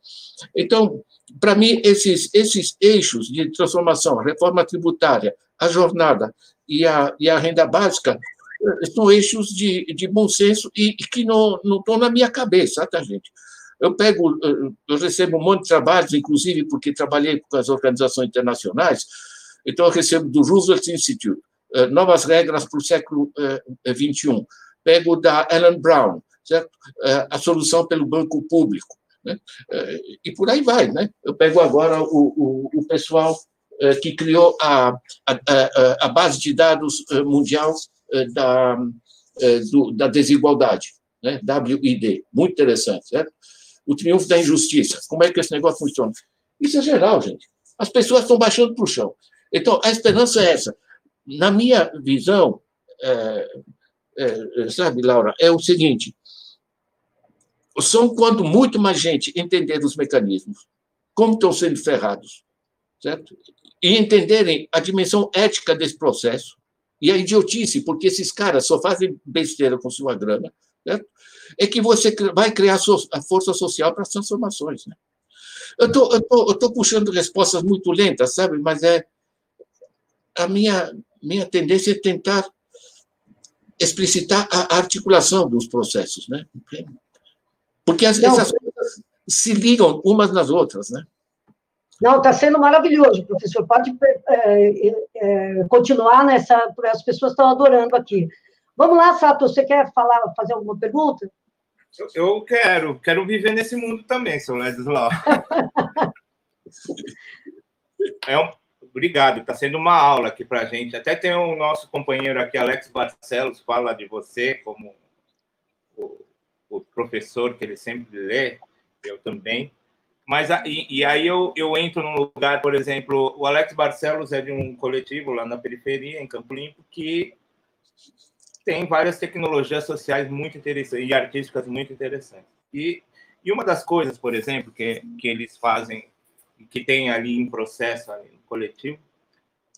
Então, para mim, esses, esses eixos de transformação, a reforma tributária, a jornada e a, e a renda básica, eh, são eixos de, de bom senso e, e que não, não estão na minha cabeça, tá, gente? Eu pego, eh, eu recebo um monte de trabalhos, inclusive porque trabalhei com as organizações internacionais, então eu recebo do Roosevelt Institute, novas regras para o século XXI. Pego da Ellen Brown, certo? a solução pelo banco público. Né? Eh, e por aí vai. Né? Eu pego agora o, o, o pessoal eh, que criou a, a, a, base de dados mundial da, da desigualdade, né? WID, muito interessante, certo? O triunfo da injustiça, como é que esse negócio funciona? Isso é geral, gente. As pessoas estão baixando para o chão. Então, a esperança é essa. Na minha visão, é, é, sabe, Laura, é o seguinte: são quando muito mais gente entender os mecanismos, como estão sendo ferrados, certo? E entenderem a dimensão ética desse processo e a idiotice, porque esses caras só fazem besteira com sua grana, certo? É que você vai criar a força social para as transformações, né? Eu tô, estou tô, tô puxando respostas muito lentas, sabe? Mas é a minha minha tendência é tentar explicitar a articulação dos processos, né? Porque as, não, essas coisas se ligam umas nas outras, né? Não, está sendo maravilhoso, professor. Pode é, é, continuar nessa. As pessoas estão adorando aqui. Vamos lá, Sato, você quer falar, fazer alguma pergunta? Eu quero, quero viver nesse mundo também, seu Ledislau. é um, obrigado, está sendo uma aula aqui para a gente. Até tem o nosso companheiro aqui, Alex Barcelos, fala de você como o professor que ele sempre lê, eu também. Mas e, e, aí eu, eu entro num lugar, por exemplo, o Alex Barcelos é de um coletivo lá na periferia, em Campo Limpo, que tem várias tecnologias sociais muito interessantes e artísticas muito interessantes. E, e uma das coisas, por exemplo, que, que eles fazem, que tem ali em processo ali no coletivo,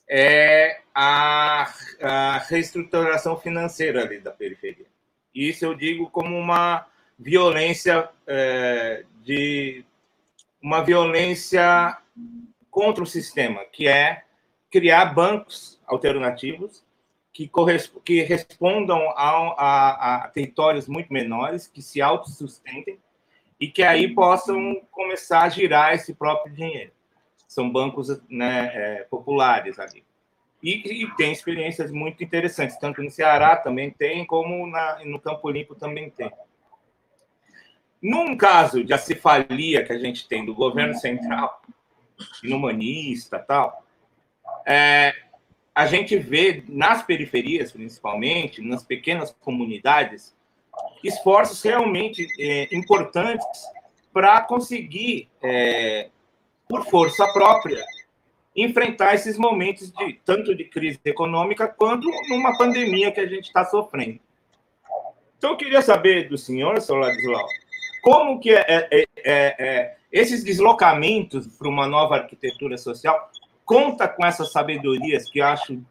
é a, a reestruturação financeira ali da periferia. Isso eu digo como uma violência é, de uma violência contra o sistema, que é criar bancos alternativos que, que respondam a, a, a, territórios muito menores, que se autossustentem e que aí possam começar a girar esse próprio dinheiro. São bancos né, é, populares ali. E, e, tem experiências muito interessantes, tanto no Ceará também tem, como na, no Campo Limpo também tem. Num caso de acefalia que a gente tem do governo central, inumanista tal, é, a gente vê nas periferias, principalmente, nas pequenas comunidades, esforços realmente é, importantes para conseguir, é, por força própria, enfrentar esses momentos de tanto de crise econômica quanto numa pandemia que a gente está sofrendo. Então, eu queria saber do senhor, seu Ladislau, como que é, é, é, é esses deslocamentos para uma nova arquitetura social conta com essas sabedorias que acho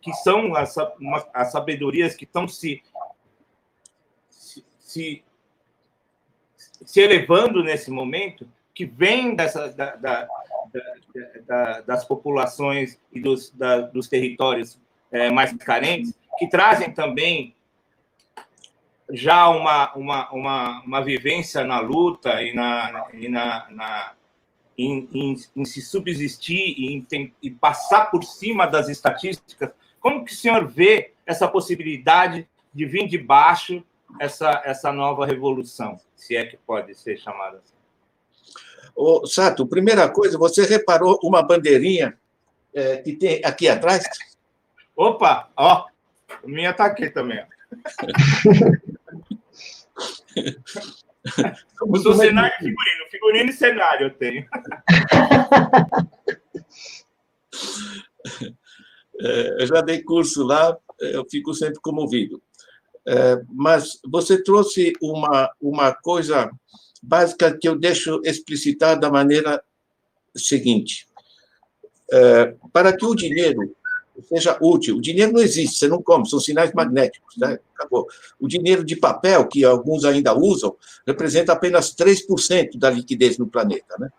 que são as, as sabedorias que estão se, se, se elevando nesse momento, que vem dessa, da, da, da, das populações e dos, dos territórios é, mais carentes, que trazem também já uma, uma, uma, uma vivência na luta e na, e na, na, em, em, em se subsistir e em, em passar por cima das estatísticas, como que o senhor vê essa possibilidade de vir de baixo essa, essa nova revolução, se é que pode ser chamada assim? Sato, primeira coisa, você reparou uma bandeirinha é, que tem aqui atrás? Opa, ó, a minha está aqui também. Eu sou cenário e figurino. Figurino e cenário eu tenho. É, eu já dei curso lá, eu fico sempre comovido. É, mas você trouxe uma, uma coisa básica que eu deixo explicitar da maneira seguinte. É, para que o dinheiro seja útil. O dinheiro não existe, você não come, são sinais magnéticos. Né? Acabou. O dinheiro de papel, que alguns ainda usam, representa apenas 3% da liquidez no planeta. Né?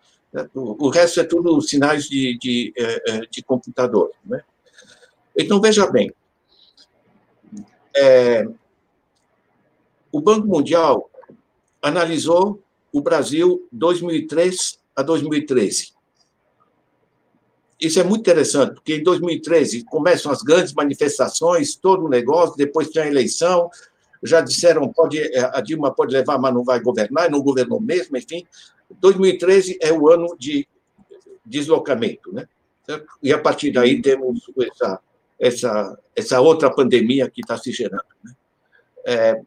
O resto é tudo sinais de, de, de computador. Né? Então, veja bem, é, o Banco Mundial analisou o Brasil 2003 a 2013 isso é muito interessante, porque em 2013 começam as grandes manifestações, todo o negócio, depois tem a eleição, já disseram pode eh, a Dilma pode levar, mas não vai governar, não governou mesmo, enfim. 2013 é o ano de deslocamento, né? E a partir daí temos essa essa essa outra pandemia que está se gerando. Né? É,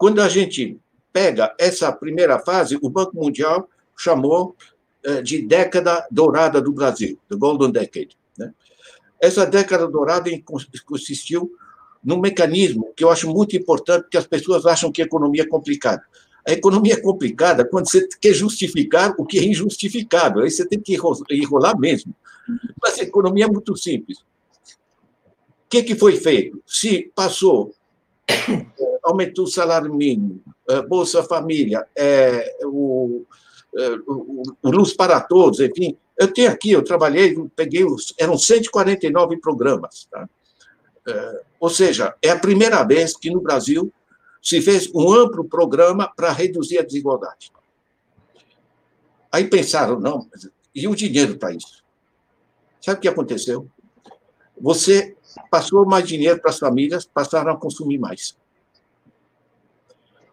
quando a gente pega essa primeira fase, o Banco Mundial chamou eh, de década dourada do Brasil, the Golden Decade. Né? Essa década dourada consistiu num mecanismo que eu acho muito importante, porque as pessoas acham que a economia é complicada. A economia é complicada quando você quer justificar o que é injustificável, aí você tem que enrolar mesmo. Mas a economia é muito simples. O que, que foi feito? Se passou, aumentou o salário mínimo, eh, Bolsa Família, é, o, é, o Luz para Todos, enfim. Eu tenho aqui, eu trabalhei, peguei os. Eram 149 programas. Tá? É, ou seja, é a primeira vez que no Brasil se fez um amplo programa para reduzir a desigualdade. Aí pensaram, não, e o dinheiro para isso? Sabe o que aconteceu? Você passou mais dinheiro para as famílias, passaram a consumir mais.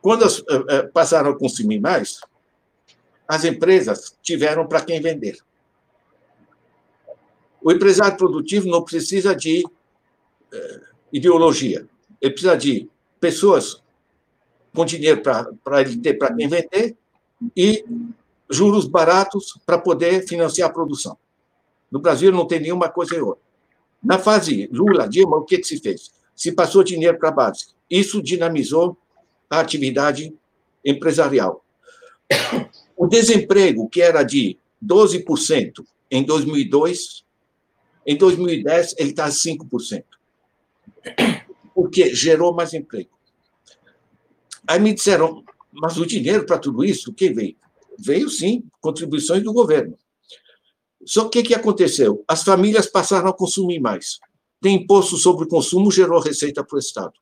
Quando as, eh, passaram a consumir mais, as empresas tiveram para quem vender. O empresário produtivo não precisa de eh, ideologia, ele precisa de pessoas com dinheiro para ele ter para quem vender e juros baratos para poder financiar a produção. No Brasil não tem nenhuma coisa e outra. Na fase Lula, Dilma, o que, que se fez? Se passou dinheiro para a base. Isso dinamizou a atividade empresarial. O desemprego, que era de 12% em 2002, em 2010 ele está a 5%. Porque gerou mais emprego. Aí me disseram, mas o dinheiro para tudo isso, o que veio? Veio sim, contribuições do governo. Só que o que aconteceu? As famílias passaram a consumir mais. Tem imposto sobre o consumo, gerou receita para o Estado.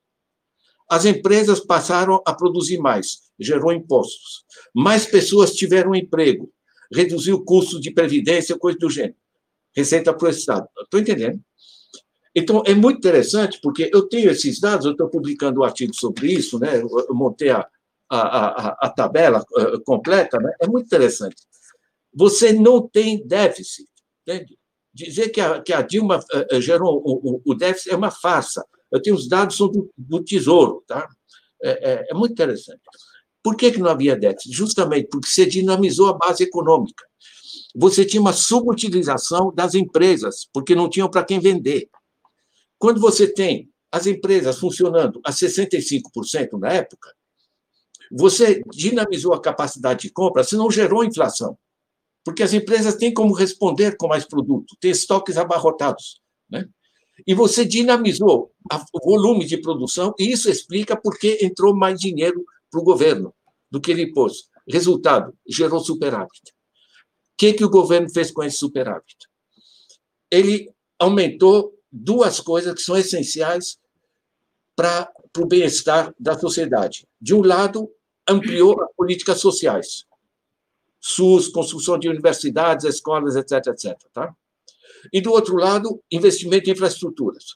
As empresas passaram a produzir mais, gerou impostos. Mais pessoas tiveram emprego, reduziu o custo de previdência, coisa do gênero. Receita para o Estado. Estou entendendo? Então, é muito interessante, porque eu tenho esses dados, eu estou publicando um artigo sobre isso, né? eu montei a, a, a, a tabela uh, completa, né? é muito interessante. Você não tem déficit. Entende? Dizer que a, que a Dilma uh, gerou o, o, o déficit é uma farsa. Eu tenho os dados do, do Tesouro, tá? É, é, é, muito interessante. Por que, que não havia déficit? Justamente porque você dinamizou a base econômica. Você tinha uma subutilização das empresas, porque não tinham para quem vender. Quando você tem as empresas funcionando a 65% na época, você dinamizou a capacidade de compra, você não gerou inflação. Porque as empresas têm como responder com mais produto, têm estoques abarrotados. Né? E você dinamizou o volume de produção, e isso explica por que entrou mais dinheiro para o governo do que ele pôs. Resultado, gerou superávit. O que, que o governo fez com esse superávit? Ele aumentou duas coisas que são essenciais para o bem-estar da sociedade. De um lado, ampliou as políticas sociais. SUS, construção de universidades, escolas, etc, etc. Tá? E, do outro lado, investimento em infraestruturas.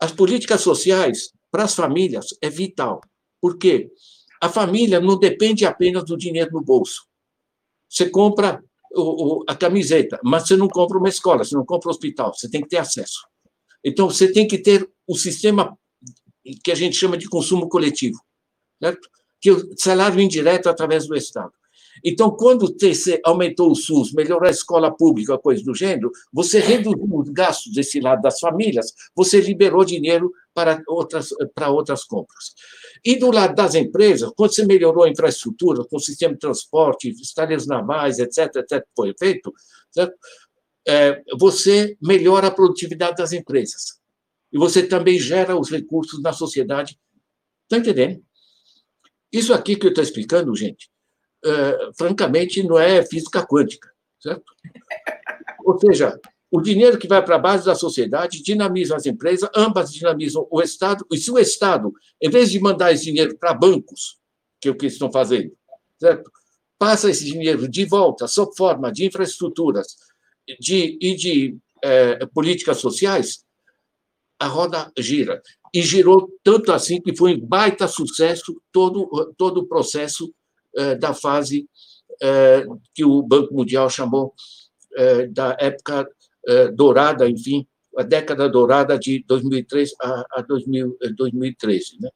As políticas sociais, para as famílias, é vital. Por quê? A família não depende apenas do dinheiro no bolso. Você compra o, o, a camiseta, mas você não compra uma escola, você não compra um hospital, você tem que ter acesso. Então, você tem que ter o sistema que a gente chama de consumo coletivo, certo? que é o salário indireto através do Estado. Então, quando você aumentou o SUS, melhorou a escola pública, coisa do gênero, você reduziu os gastos desse lado das famílias, você liberou dinheiro para outras, para outras compras. E do lado das empresas, quando você melhorou a infraestrutura, com o sistema de transporte, estaleiros navais, etc., etc., foi feito? É, você melhora a produtividade das empresas. E você também gera os recursos na sociedade. Está entendendo? Isso aqui que eu estou explicando, gente, é, francamente, não é física quântica, certo? Ou seja, o dinheiro que vai para a base da sociedade dinamiza as empresas, ambas dinamizam o Estado, e se o Estado, em vez de mandar esse dinheiro para bancos, que é o que estão fazendo, certo? passa esse dinheiro de volta sob forma de infraestruturas de, e de é, políticas sociais, a roda gira. E girou tanto assim que foi um baita sucesso todo, todo o processo da fase é, que o Banco Mundial chamou é, da época eh, dourada, enfim, a década dourada de 2003 a, a 2000, 2013. Né?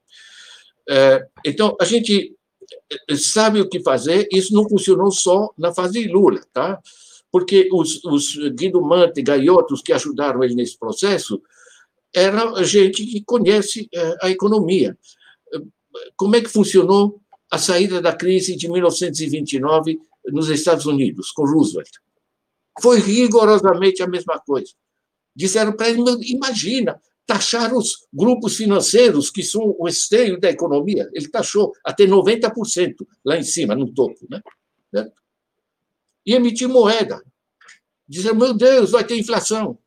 Eh, então, a gente eh, sabe o que fazer, isso não funcionou só na fase Lula, tá? porque os, os Guido Mantega e outros que ajudaram ele nesse processo era gente que conhece a economia. Como é que funcionou a saída da crise de 1929 nos Estados Unidos, com Roosevelt? Foi rigorosamente a mesma coisa. Disseram para ele: imagina, taxar os grupos financeiros, que são o esteio da economia. Ele taxou até 90% lá em cima, no topo. Né? E emitir moeda. Dizer, meu Deus, vai ter inflação.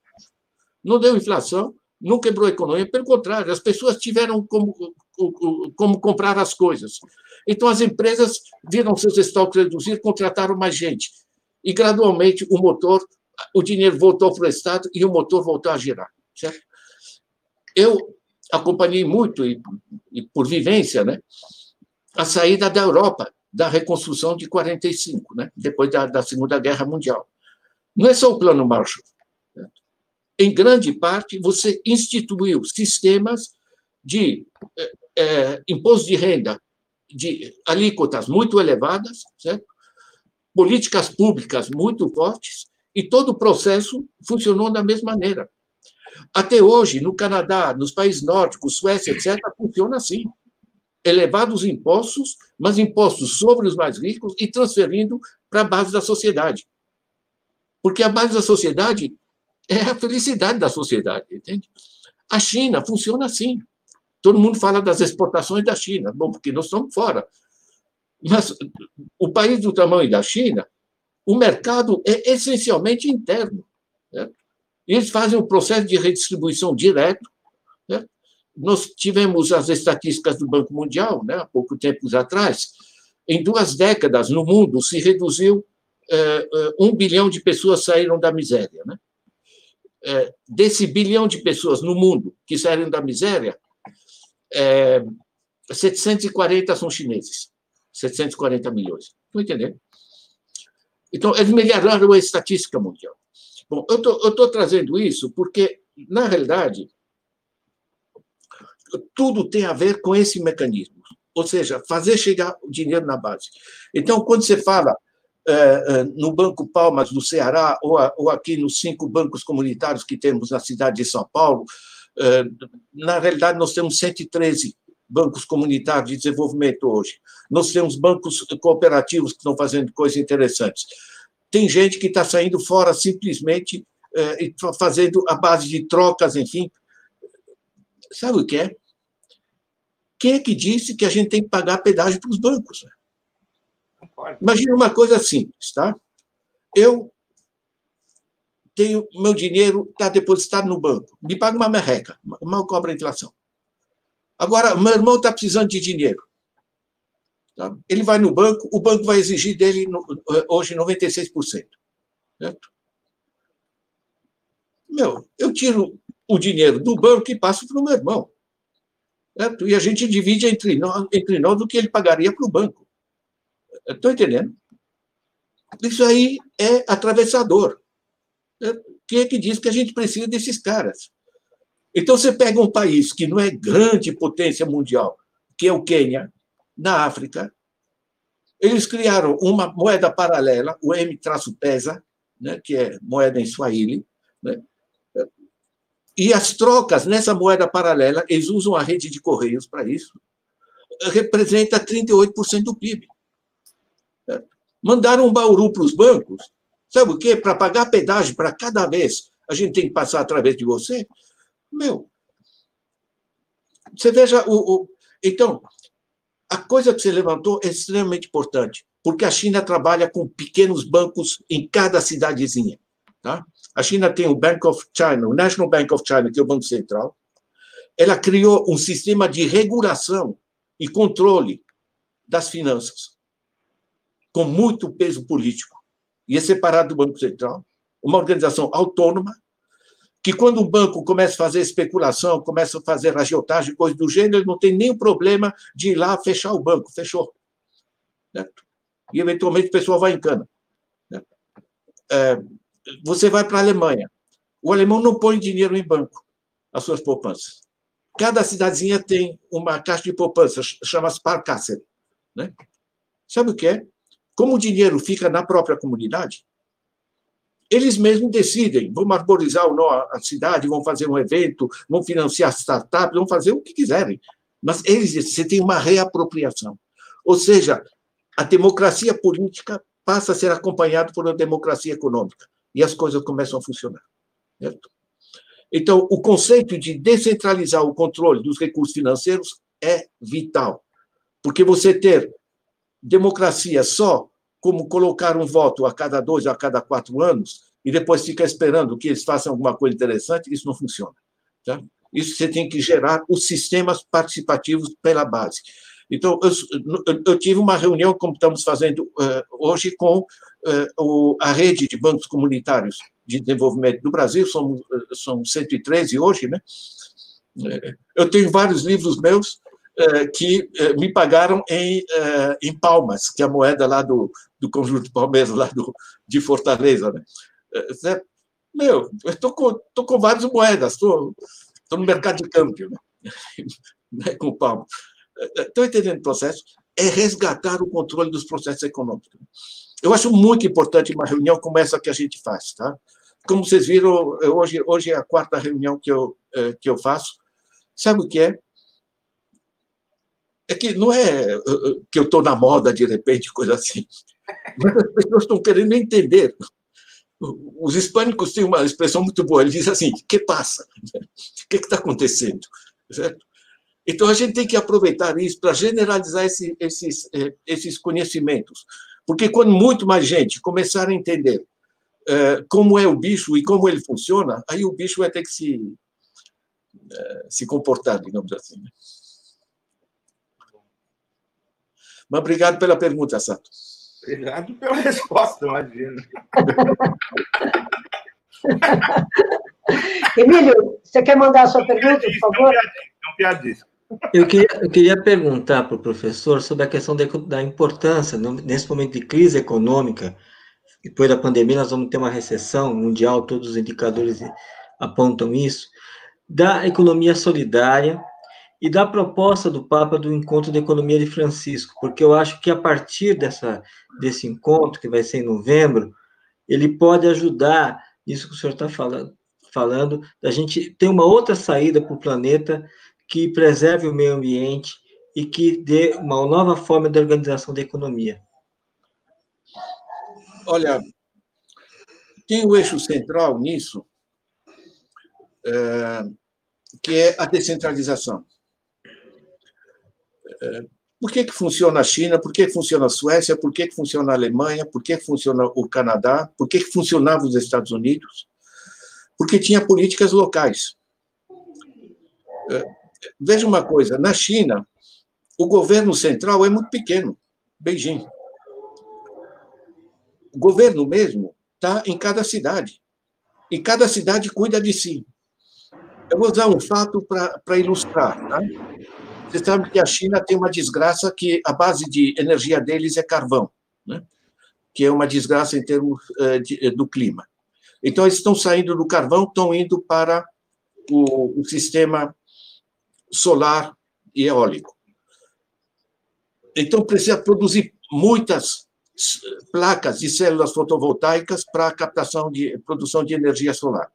Não deu inflação, não quebrou a economia, pelo contrário, as pessoas tiveram como, como comprar as coisas. Então, as empresas viram seus estoques reduzir, contrataram mais gente e gradualmente o motor, o dinheiro voltou para o Estado e o motor voltou a girar. Certo? Eu acompanhei muito, e, e por vivência, né, a saída da Europa da reconstrução de 45, né, depois da, da Segunda Guerra Mundial. Não é só o Plano Marshall. Em grande parte, você instituiu sistemas de é, imposto de renda de alíquotas muito elevadas, certo? políticas públicas muito fortes e todo o processo funcionou da mesma maneira. Até hoje, no Canadá, nos países nórdicos, Suécia, etc., funciona assim. Elevados impostos, mas impostos sobre os mais ricos e transferindo para a base da sociedade. Porque a base da sociedade é a felicidade da sociedade, entende? A China funciona assim. Todo mundo fala das exportações da China. Bom, porque nós estamos fora. Mas o país do tamanho da China, o mercado é essencialmente interno. Certo? Eles fazem um processo de redistribuição direto. Certo? Nós tivemos as estatísticas do Banco Mundial, né, há pouco tempo atrás. Em duas décadas, no mundo, se reduziu é, um bilhão de pessoas saíram da miséria. Né? É, desse bilhão de pessoas no mundo que saíram da miséria, é, 740 são chineses. 740 milhões. Estão entendendo? Então, eles melhoraram a estatística mundial. Bom, eu estou trazendo isso porque, na realidade, tudo tem a ver com esse mecanismo. Ou seja, fazer chegar o dinheiro na base. Então, quando você fala é, no Banco Palmas do Ceará, ou, ou aqui nos cinco bancos comunitários que temos na cidade de São Paulo, é, na realidade, nós temos 113 bancos comunitários de desenvolvimento hoje. Nós temos bancos cooperativos que estão fazendo coisas interessantes. Tem gente que está saindo fora simplesmente é, e fazendo a base de trocas, enfim. Sabe o que é? Quem é que disse que a gente tem que pagar pedágio para os bancos? Imagina uma coisa simples, tá? Eu tenho meu dinheiro está depositado no banco, me paga uma merreca, mal cobra a inflação. Agora, meu irmão está precisando de dinheiro. Tá? Ele vai no banco, o banco vai exigir dele hoje 96%. Certo? Meu, eu tiro o dinheiro do banco e passo para o meu irmão. Certo? E a gente divide entre nós, entre nós o que ele pagaria para o banco. Estou entendendo? Isso aí é atravessador. Quem é que diz que a gente precisa desses caras? Então, você pega um país que não é grande potência mundial, que é o Quênia, na África, eles criaram uma moeda paralela, o M-PESA, né, que é moeda em Swahili, né, e as trocas nessa moeda paralela, eles usam a rede de correios para isso, representa 38% do PIB. Mandaram um bauru para os bancos, sabe o quê? Para pagar pedágio para cada vez a gente tem que passar através de você. Meu, você veja o, o então a coisa que você levantou é extremamente importante, porque a China trabalha com pequenos bancos em cada cidadezinha. Tá? A China tem o Bank of China, o National Bank of China, que é o Banco Central. Ela criou um sistema de regulação e controle das finanças, com muito peso político, é separado do Banco Central, uma organização autônoma, que quando um banco começa a fazer especulação, começa a fazer agiotagem, coisa do gênero, ele não tem nenhum problema de ir lá fechar o banco, fechou. Certo? E, eventualmente, o pessoal vai em cana. É, você vai para a Alemanha. O alemão não põe dinheiro em banco, as suas poupanças. Cada cidadezinha tem uma caixa de poupança, chama Sparkasse. Né? Sabe o que é? Como o dinheiro fica na própria comunidade, eles mesmos decidem, vão arborizar a cidade, vão fazer um evento, vão financiar startups, vão fazer o que quiserem. Mas eles, você tem uma reapropriação. Ou seja, a democracia política passa a ser acompanhada por uma democracia econômica e as coisas começam a funcionar. Certo? Então, o conceito de descentralizar o controle dos recursos financeiros é vital, porque você ter democracia só como colocar um voto a cada dois, a cada quatro anos, e depois fica esperando que eles façam alguma coisa interessante, isso não funciona. Tá? Isso você tem que gerar os sistemas participativos pela base. Então, eu, eu tive uma reunião, como estamos fazendo uh, hoje, com uh, o, a rede de bancos comunitários de desenvolvimento do Brasil, são, são 113 hoje, né? Eu tenho vários livros meus que me pagaram em, em palmas, que é a moeda lá do, do conjunto Palmeiras, lá do, de Fortaleza. Né? Meu, eu estou com, tô com várias moedas, estou no mercado de câmbio, né? né com palmo. Estão entendendo o processo? É resgatar o controle dos processos econômicos. Eu acho muito importante uma reunião como essa que a gente faz. Tá? Como vocês viram, hoje, hoje é a quarta reunião que eu, que eu faço. Sabe o que é? É que não é que eu estou na moda de repente, coisa assim. Mas as pessoas estão querendo entender. Os hispânicos têm uma expressão muito boa. Eles dizem assim: que passa? O que está acontecendo? Certo? Então, a gente tem que aproveitar isso para generalizar esse, esses, eh, esses conhecimentos. Porque quando muito mais gente começar a entender é, como é o bicho e como ele funciona, aí o bicho vai ter que se, é, se comportar, digamos assim. Né? Mas obrigado pela pergunta, Sato. Obrigado pela resposta, imagina. Emílio, você quer mandar a sua pergunta, por favor? Não piadista. Eu queria, eu queria perguntar para o professor sobre a questão da, da importância, nesse momento de crise econômica, depois da pandemia nós vamos ter uma recessão mundial, todos os indicadores apontam isso, da economia solidária e da proposta do Papa do encontro da economia de Francisco, porque eu acho que a partir dessa, desse encontro, que vai ser em novembro, ele pode ajudar, isso que o senhor está falando, falando, da gente ter uma outra saída para o planeta que preserve o meio ambiente e que dê uma nova forma de organização da economia. Olha, tem o eixo central nisso, é, que é a descentralização. Por que, que funciona a China? Por que, que funciona a Suécia? Por que, que funciona a Alemanha? Por que, que funciona o Canadá? Por que, que funcionava os Estados Unidos? Porque tinha políticas locais. É, veja uma coisa: na China, o governo central é muito pequeno. Beijing. O governo mesmo está em cada cidade. E cada cidade cuida de si. Eu vou usar um fato para ilustrar. Tá? Você sabe que a China tem uma desgraça que a base de energia deles é carvão, né? que é uma desgraça em termos uh, de, do clima. Então, eles estão saindo do carvão, estão indo para o, o sistema solar e eólico. Então, precisa produzir muitas placas de células fotovoltaicas para a captação de produção de energia solar.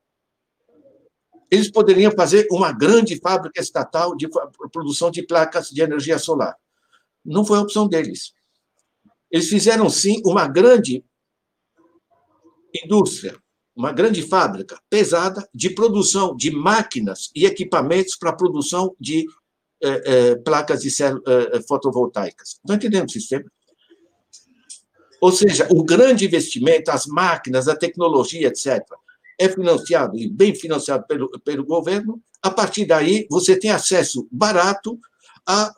Eles poderiam fazer uma grande fábrica estatal de produção de placas de energia solar. Não foi a opção deles. Eles fizeram, sim, uma grande indústria uma grande fábrica pesada de produção de máquinas e equipamentos para produção de eh, eh, placas de eh, fotovoltaicas. Estão entendendo o sistema? Ou seja, o grande investimento, as máquinas, a tecnologia, etc., é financiado e bem financiado pelo, pelo governo. A partir daí, você tem acesso barato a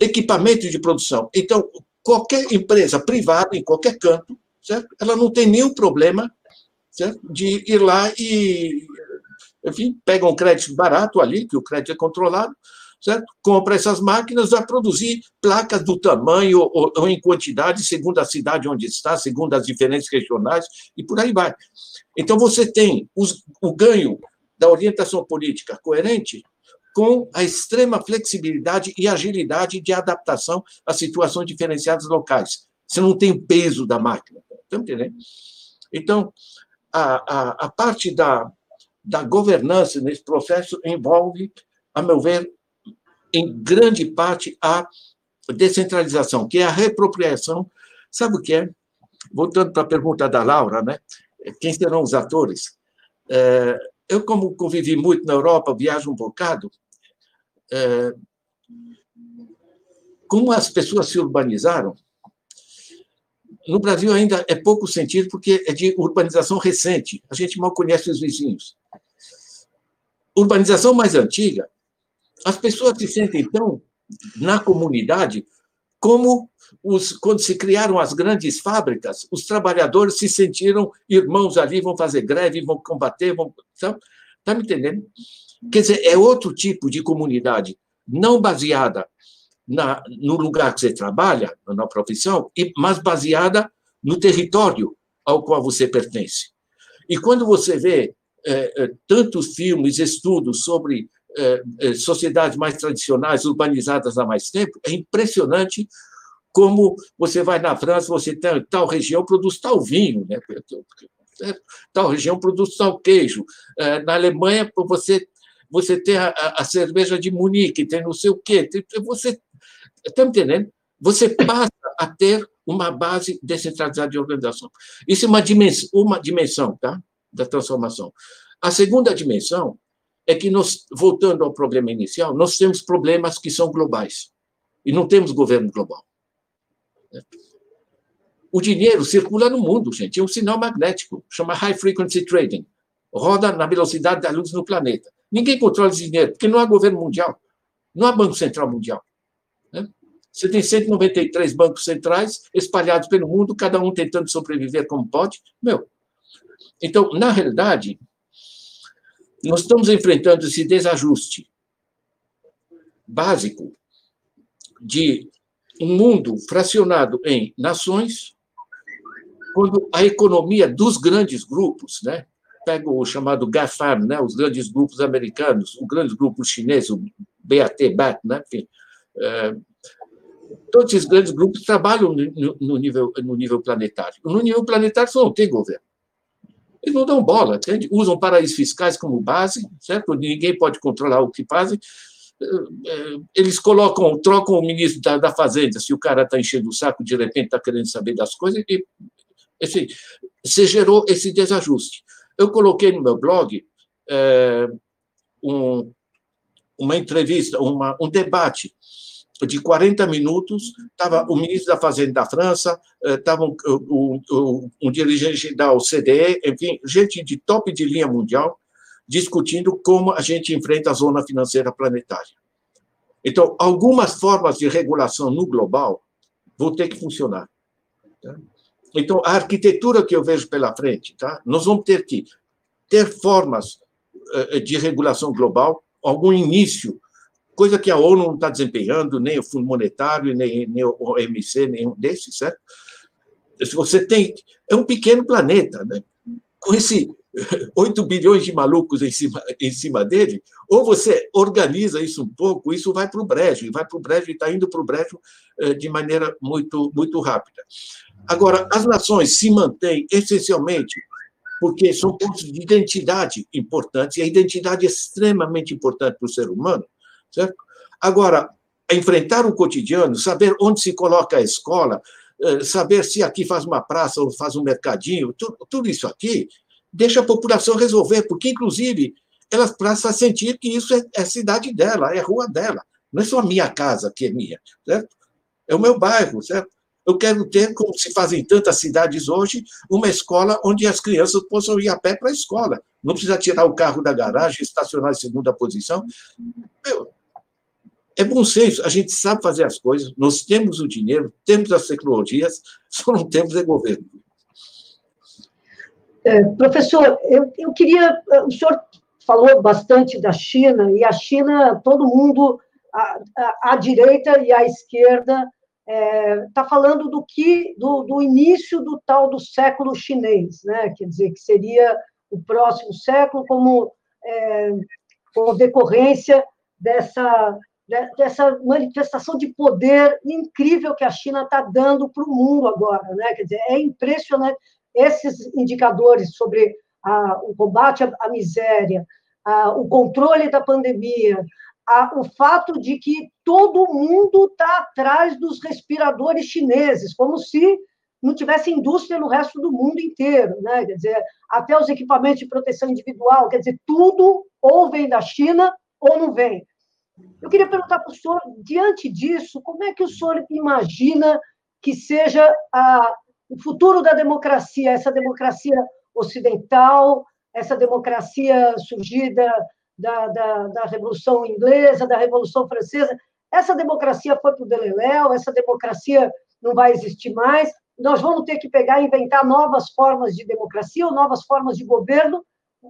equipamento de produção. Então, qualquer empresa privada, em qualquer canto, certo? ela não tem nenhum problema certo? de ir lá e, enfim, pega um crédito barato ali, que o crédito é controlado, certo? compra essas máquinas, vai produzir placas do tamanho ou, ou, em quantidade, segundo a cidade onde está, segundo as diferentes regionais, e por aí vai. Então, você tem os, o ganho da orientação política coerente com a extrema flexibilidade e agilidade de adaptação a situações diferenciadas locais. Você não tem peso da máquina. Estão entendendo? Então, a, a, a parte da, da governança nesse processo envolve, a meu ver, em grande parte, a descentralização, que é a repropriação. Sabe o que é? Voltando para a pergunta da Laura, né? quem serão os atores? É, eu, como convivi muito na Europa, viajo um bocado, é, como as pessoas se urbanizaram, no Brasil ainda é pouco sentido, porque é de urbanização recente. A gente mal conhece os vizinhos. Urbanização mais antiga, as pessoas se sentem, então, na comunidade, como os, quando se criaram as grandes fábricas, os trabalhadores se sentiram irmãos ali, vão fazer greve, vão combater, vão. Está me entendendo? Quer dizer, é outro tipo de comunidade, não baseada na, no lugar que você trabalha, na profissão, mas baseada no território ao qual você pertence. E quando você vê é, tantos filmes, estudos sobre sociedades mais tradicionais, urbanizadas há mais tempo, é impressionante como você vai na França, você tem tal região produz tal vinho, né? tal região produz tal queijo. É, na Alemanha, você você tem a, a, cerveja de Munique, tem não sei o quê. Você Está entendendo? Você passa a ter uma base descentralizada de organização. Isso é uma dimensão, uma dimensão tá? da transformação. A segunda dimensão é que, nós, voltando ao problema inicial, nós temos problemas que são globais e não temos governo global. O dinheiro circula no mundo, gente. É um sinal magnético, chama High Frequency Trading. Roda na velocidade da luz no planeta. Ninguém controla esse dinheiro, porque não há governo mundial, não há Banco Central Mundial. Você tem 193 bancos centrais espalhados pelo mundo, cada um tentando sobreviver como pode. Meu. Então, na realidade, nós estamos enfrentando esse desajuste básico de um mundo fracionado em nações, quando a economia dos grandes grupos, né, pega o chamado GAFAM, né, os grandes grupos americanos, o grande grupo chinês, o BAT, BAT, né, enfim, é, todos esses grandes grupos trabalham no, no, nível, no nível planetário. No nível planetário só não tem governo. Eles não dão bola, entende? usam paraísos fiscais como base, certo? Ninguém pode controlar o que fazem. Eh, eh, eles colocam, trocam o ministro da, da Fazenda, se o cara está enchendo o saco, de repente está querendo saber das coisas, e, enfim, você gerou esse desajuste. Eu coloquei no meu blog é, um, uma entrevista, uma, um debate de 40 minutos, estava o ministro da Fazenda da França, estava um, um, um, dirigente da OCDE, enfim, gente de top de linha mundial, discutindo como a gente enfrenta a zona financeira planetária. Então, algumas formas de regulação no global vão ter que funcionar. Tá? Então, a arquitetura que eu vejo pela frente, tá? nós vamos ter que ter formas eh, de regulação global, algum início, coisa que a ONU não está desempenhando, nem o Fundo Monetário, nem, nem o OMC, nenhum desses, certo? Você tem. É um pequeno planeta, né? Com esse 8 bilhões de malucos em cima, em cima dele, ou você organiza isso um pouco, isso vai para o brejo, e vai para o brejo e está indo para o brejo eh, de maneira muito, muito rápida. Agora, as nações se mantêm essencialmente porque são pontos de identidade importantes, e a identidade é extremamente importante para o ser humano, certo? Agora, enfrentar o cotidiano, saber onde se coloca a escola, eh, saber se aqui faz uma praça ou faz um mercadinho, tudo, tudo isso aqui deixa a população resolver, porque, inclusive, ela passa a sentir que isso é, é cidade dela, é a rua dela, não é só a minha casa que é minha, certo? É o meu bairro, certo? Eu quero ter, como se fazem tantas cidades hoje, uma escola onde as crianças possam ir a pé para a escola. Não precisa tirar o carro da garagem, estacionar em segunda posição. Meu, é bom senso, a gente sabe fazer as coisas, nós temos o dinheiro, temos as tecnologias, só não temos é governo. É, professor, eu, eu queria. O senhor falou bastante da China, e a China, todo mundo, a, a direita e a esquerda, está é, tá falando do que do, do, início do tal do século chinês, né? Quer dizer que seria o próximo século como é, como decorrência dessa dessa manifestação de poder incrível que a China está dando para o mundo agora, né? Quer dizer, é impressionante esses indicadores sobre o combate à, miséria, o controle da pandemia, o fato de que todo mundo está atrás dos respiradores chineses, como se não tivesse indústria no resto do mundo inteiro, né? Quer dizer, até os equipamentos de proteção individual, quer dizer, tudo ou vem da China ou não vem. Eu queria perguntar para o senhor, diante disso, como é que o senhor imagina que seja a, o futuro da democracia, essa democracia ocidental, essa democracia surgida da, da, da Revolução Inglesa, da Revolução Francesa. Essa democracia foi para o Deleléu, essa democracia não vai existir mais. Nós vamos ter que pegar e inventar novas formas de democracia ou novas formas de governo.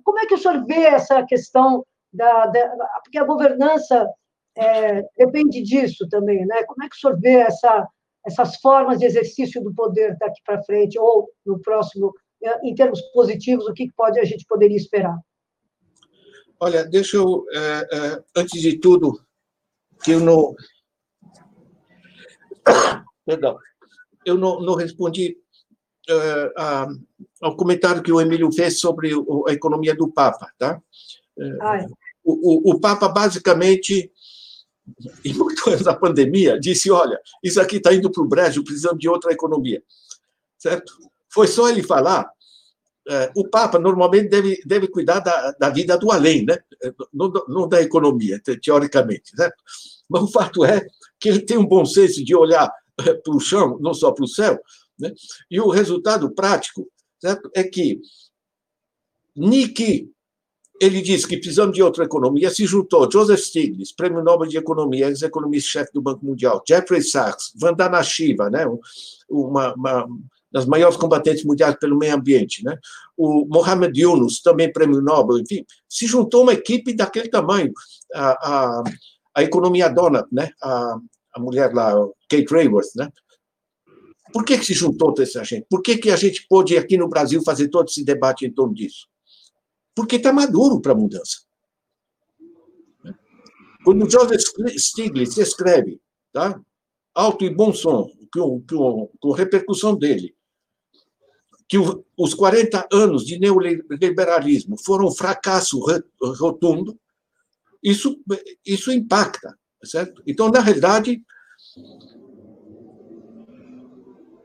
Como é que o senhor vê essa questão da. da porque a governança é, depende disso também, né? Como é que o senhor vê essa, essas formas de exercício do poder daqui para frente, ou no próximo, em termos positivos, o que pode a gente poderia esperar? Olha, deixa eu, é, é, antes de tudo, que eu não. Perdão, eu não, não respondi é, a, ao comentário que o Emílio fez sobre a economia do Papa, tá? O, o, Papa, basicamente, em muito antes da pandemia, disse: olha, isso aqui está indo para o brejo, precisamos de outra economia. Certo? Foi só ele falar é, o Papa normalmente deve, deve cuidar da, da vida do além, né? não, não da economia, teoricamente. Certo? Mas o fato é que ele tem um bom senso de olhar é, para o chão, não só para o céu, né? e o resultado prático certo? é que Nick, ele disse que precisamos de outra economia, se juntou Joseph Stiglitz, prêmio Nobel de Economia, ex-economista-chefe do Banco Mundial, Jeffrey Sachs, Vandana Shiva, né? uma, uma das maiores combatentes mundiais pelo meio ambiente, né? O Mohamed Yunus, também prêmio Nobel, enfim, se juntou uma equipe daquele tamanho. A, a, a economia dona, né? A, a mulher lá, Kate Raworth, né? Por que, que se juntou toda essa gente? Por que, que a gente pôde aqui no Brasil fazer todo esse debate em torno disso? Porque está maduro para a mudança. Quando Joseph Stiglitz escreve, tá? alto e bom som, com, com, com repercussão dele, que os 40 anos de neoliberalismo foram um fracasso rotundo, isso, isso impacta, certo? Então, na realidade,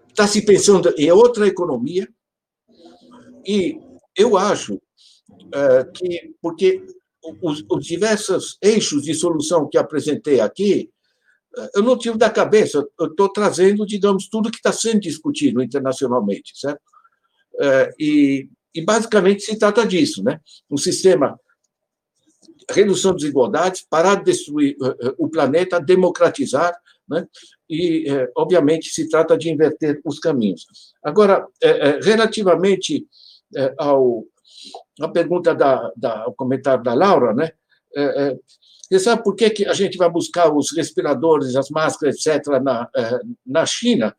está se pensando em outra economia, e eu acho que, porque os, os diversos eixos de solução que apresentei aqui, eu não tiro da cabeça, eu estou trazendo, digamos, tudo que está sendo discutido internacionalmente, certo? É, e, e, basicamente se trata disso, né? Um sistema redução das desigualdades, parar de destruir o planeta, democratizar, né? e, obviamente, se trata de inverter os caminhos. Agora, relativamente ao a pergunta da, da o comentário da Laura, né? Você sabe por que, que a gente vai buscar os respiradores, as máscaras, etc., na, na China?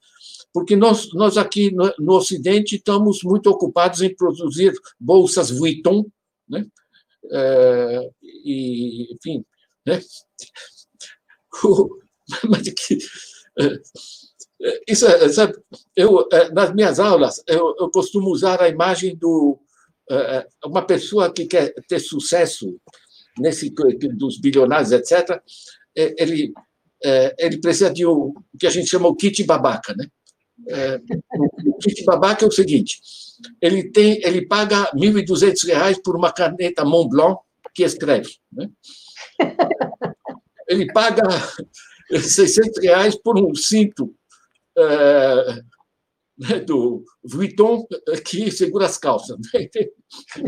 Porque nós, nós aqui no, no Ocidente estamos muito ocupados em produzir bolsas Vuitton, né? É, e, enfim, né? Mas que, é, isso, sabe, eu, nas minhas aulas, eu, eu costumo usar a imagem do uma pessoa que quer ter sucesso nesse dos bilionários, etc. Ele ele precisa de o que a gente chama o kit babaca, né? O kit babaca é o seguinte: ele tem, ele paga R$ 1.200 por uma caneta Montblanc que escreve. Né? Ele paga 600 reais por um cinto é, do Vuitton que segura as calças. Né?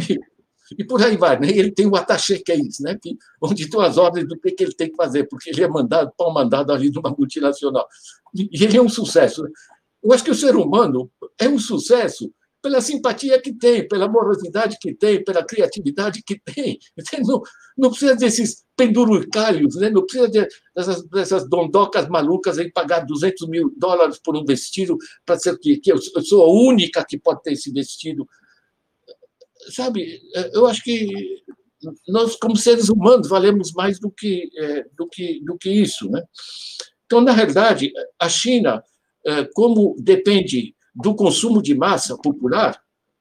E, e por aí vai. Né? Ele tem o attaché que é isso, né? que, onde estão as ordens do que, que ele tem que fazer, porque ele é mandado, pau mandado ali de uma multinacional. E ele é um sucesso. Eu acho que o ser humano é um sucesso pela simpatia que tem, pela amorosidade que tem, pela criatividade que tem. Não, não precisa desses penduricalhos, né? não precisa dessas, dessas dondocas malucas em pagar 200 mil dólares por um vestido para ser que, que eu sou a única que pode ter esse vestido. Sabe, eu acho que nós, como seres humanos, valemos mais do que, é, do que, do que isso. Né? Então, na realidade, a China, é, como depende do consumo de massa popular,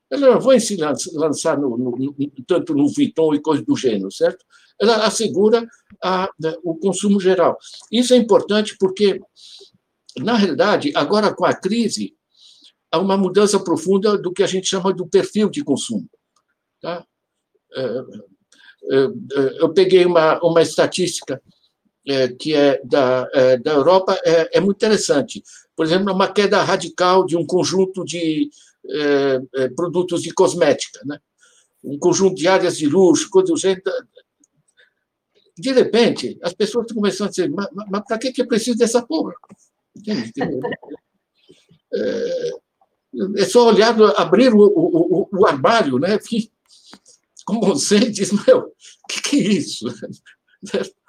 ela não vai se lançar no, no, tanto no Vuitton e coisas do gênero, certo? Ela assegura a, né, o consumo geral. Isso é importante porque, na realidade, agora com a crise, há uma mudança profunda do que a gente chama do perfil de consumo. Tá? É, é, é, eu peguei uma, uma estatística que é da, da Europa, é, é muito interessante por exemplo, uma queda radical de um conjunto de é, é, produtos de cosmética, né? um conjunto de áreas de luxo, coisa do jeito. De repente, as pessoas estão começando a dizer: mas, mas para que, eu preciso dessa porra? É, é só olhar, abrir o, o, o armário, né? com você diz: meu, o que, que é isso?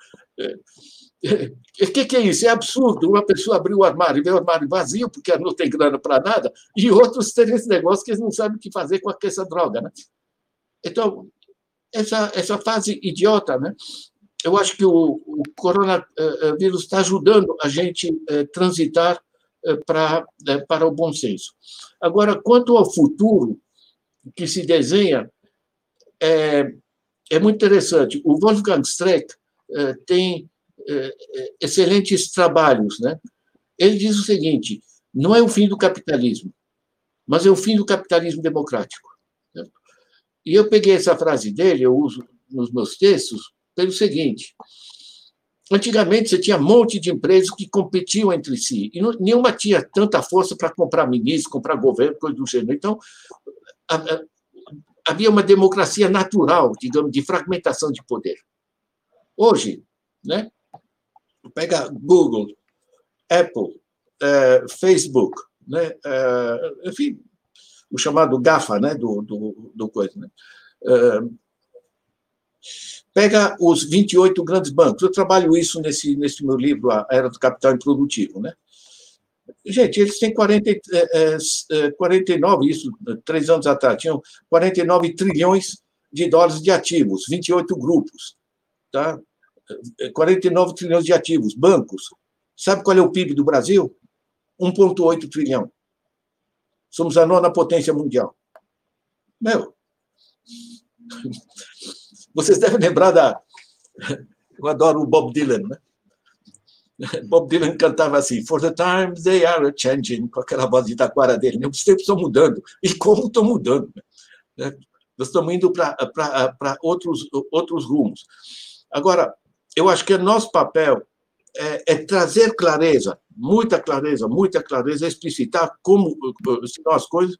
O que, que, é isso? É absurdo uma pessoa abrir o armário e ver o armário vazio, porque não tem grana para nada, e outros terem esse negócio que eles não sabem o que fazer com essa droga. Né? Então, essa, essa fase idiota, né? eu acho que o, o coronavírus está ajudando a gente eh, transitar eh, para, eh, o bom senso. Agora, quanto ao futuro que se desenha, é, é muito interessante. O Wolfgang Streck tem excelentes trabalhos. Né? Ele diz o seguinte: não é o fim do capitalismo, mas é o fim do capitalismo democrático. Né? E eu peguei essa frase dele, eu uso nos meus textos, pelo seguinte: antigamente você tinha um monte de empresas que competiam entre si, e não, nenhuma tinha tanta força para comprar ministro, comprar governo, coisa do gênero. Então, havia uma democracia natural, digamos, de fragmentação de poder. Hoje, né, pega Google, Apple, é, Facebook, né? É, enfim, o chamado GAFA, né? do, do, do coisa. Né? É, pega os 28 grandes bancos. Eu trabalho isso nesse, nesse meu livro, A Era do Capital Improdutivo. Né? Gente, eles têm 40, é, 49, isso, três anos atrás, tinham 49 trilhões de dólares de ativos, 28 grupos. Tá? 49 trilhões de ativos, bancos. Sabe qual é o PIB do Brasil? 1,8 trilhão. Somos a nona potência mundial. Meu, vocês devem lembrar da. Eu adoro o Bob Dylan, né? Bob Dylan cantava assim: For the times they are changing, com aquela voz de taquara dele. Os tempos estão mudando. E como estão mudando? Né? Nós estamos indo para outros, outros rumos. Agora, eu acho que o nosso papel é, é, trazer clareza, muita clareza, muita clareza, explicitar como são as coisas,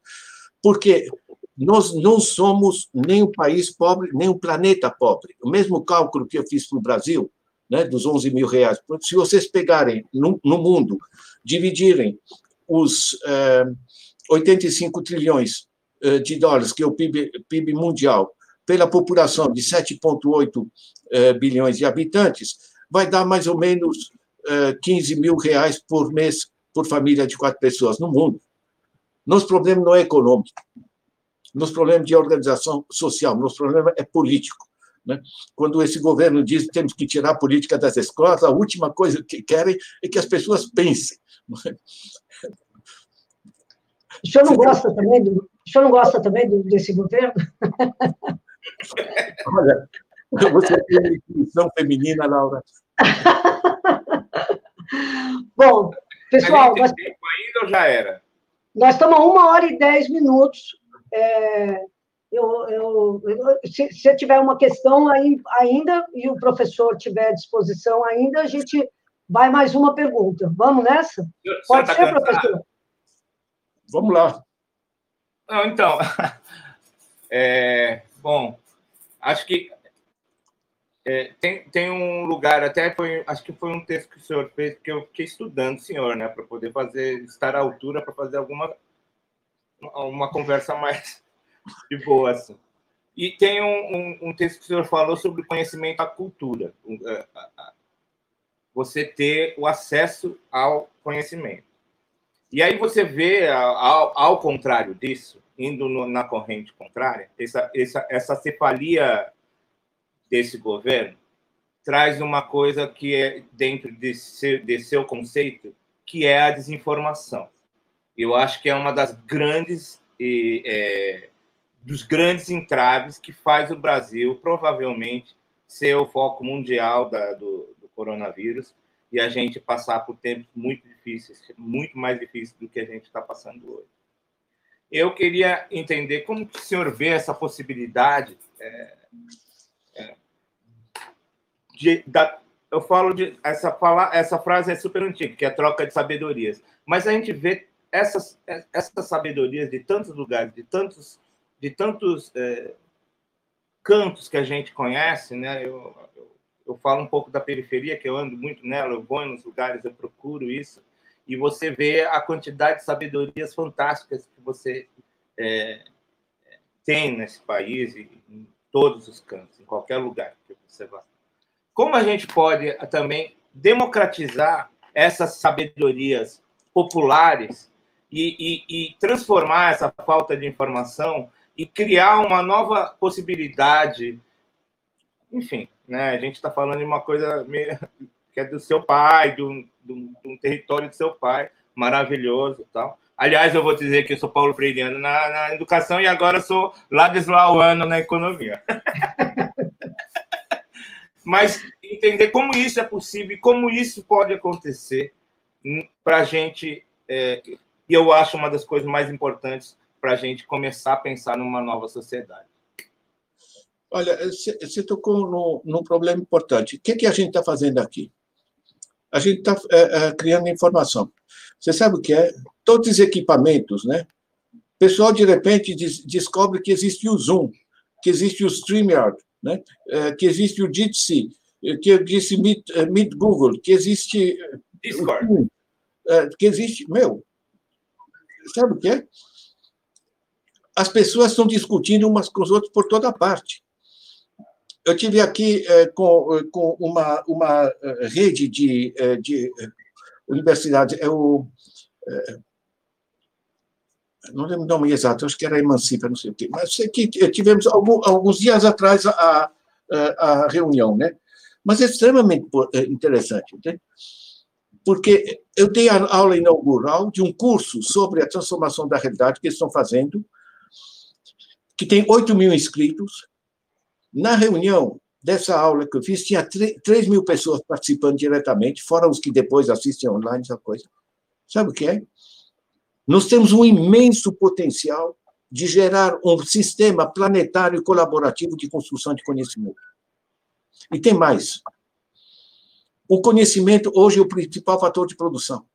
porque nós não somos nem um país pobre, nem um planeta pobre. O mesmo cálculo que eu fiz para o Brasil, né, dos 11 mil reais. Se vocês pegarem no, no mundo, dividirem os é, 85 trilhões é, de dólares, que é o PIB, PIB mundial, pela população de 7,8 é, bilhões de habitantes, vai dar mais ou menos 15 mil reais por mês por família de quatro pessoas no mundo. Nosso problema não é econômico, nosso problema de organização social, nosso problema é político. Né? Quando esse governo diz que temos que tirar a política das escolas, a última coisa que querem é que as pessoas pensem. O senhor não gosta também, do, o senhor não gosta também desse governo? Olha, você tem definição feminina, Laura. Bom, pessoal. Nós... tempo ainda ou já era? Nós estamos a uma hora e dez minutos. É, eu, eu, eu, se, se tiver uma questão aí, ainda e o professor tiver à disposição ainda, a gente vai mais uma pergunta. Vamos nessa? Pode tá ser, cansado? professor? Vamos lá. Não, então, é, bom, acho que é, tem, tem um lugar, até foi, acho que foi um texto que o senhor fez, que eu fiquei estudando, senhor, né, para poder fazer, estar à altura para fazer alguma uma conversa mais de boa, assim. E tem um, um, um, texto que o senhor falou sobre conhecimento à cultura. É, você ter o acesso ao conhecimento. E aí você vê, ao, ao contrário disso, indo no, na corrente contrária, essa, essa, essa cefalia desse governo traz uma coisa que é dentro de seu, de seu conceito, que é a desinformação. Eu acho que é uma das grandes é, dos grandes entraves que faz o Brasil provavelmente ser o foco mundial da, do, do, coronavírus e a gente passar por tempos muito difíceis, muito mais difíceis do que a gente está passando hoje. Eu queria entender como que o senhor vê essa possibilidade é, é, de, da, eu falo de essa fala, essa frase é super antiga, que é troca de sabedorias, mas a gente vê essas essas sabedorias de tantos lugares, de tantos de tantos é, cantos que a gente conhece, né? Eu, eu, eu, falo um pouco da periferia, que eu ando muito nela, eu vou nos lugares, eu procuro isso, e você vê a quantidade de sabedorias fantásticas que você é, tem nesse país, em todos os cantos, em qualquer lugar que você vá. Como a gente pode também democratizar essas sabedorias populares e, e, e transformar essa falta de informação e criar uma nova possibilidade. Enfim, né? a gente está falando de uma coisa que é do seu pai, de um, de um, de um território do seu pai, maravilhoso tal. Aliás, eu vou dizer que eu sou Paulo Freireano na, na educação e agora sou Ladislauano na economia. Mas entender como isso é possível e como isso pode acontecer para a gente, é, e eu acho uma das coisas mais importantes para a gente começar a pensar numa nova sociedade. Olha, você tocou no, num problema importante. O que, que a gente está fazendo aqui? A gente está é, é, criando informação. Você sabe o que é? Todos os equipamentos, né? O pessoal, de repente, des, descobre que existe o Zoom, que existe o StreamYard, né? É, que existe o Jitsi, que existe Meet, é, Meet Google, que existe... Discord. É, que existe... Meu, sabe o que é? as pessoas estão discutindo umas com os outros por toda parte. Eu tive aqui é, com, com uma, uma eh, rede de, eh, de universidades, é o, é, não lembro o nome exato, acho que era Emancipa, não sei o quê, mas sei que tivemos alguns dias atrás a, a, a reunião, né? Mas é extremamente interessante, né? porque eu dei a aula inaugural de um curso sobre a transformação da realidade que eles estão fazendo que tem 8 mil inscritos. Na reunião dessa aula que eu fiz, tinha 3 mil pessoas participando diretamente, fora os que depois assistem online, essa coisa. Sabe o que é? Nós temos um imenso potencial de gerar um sistema planetário colaborativo de construção de conhecimento. E tem mais. O conhecimento hoje é o principal fator de produção.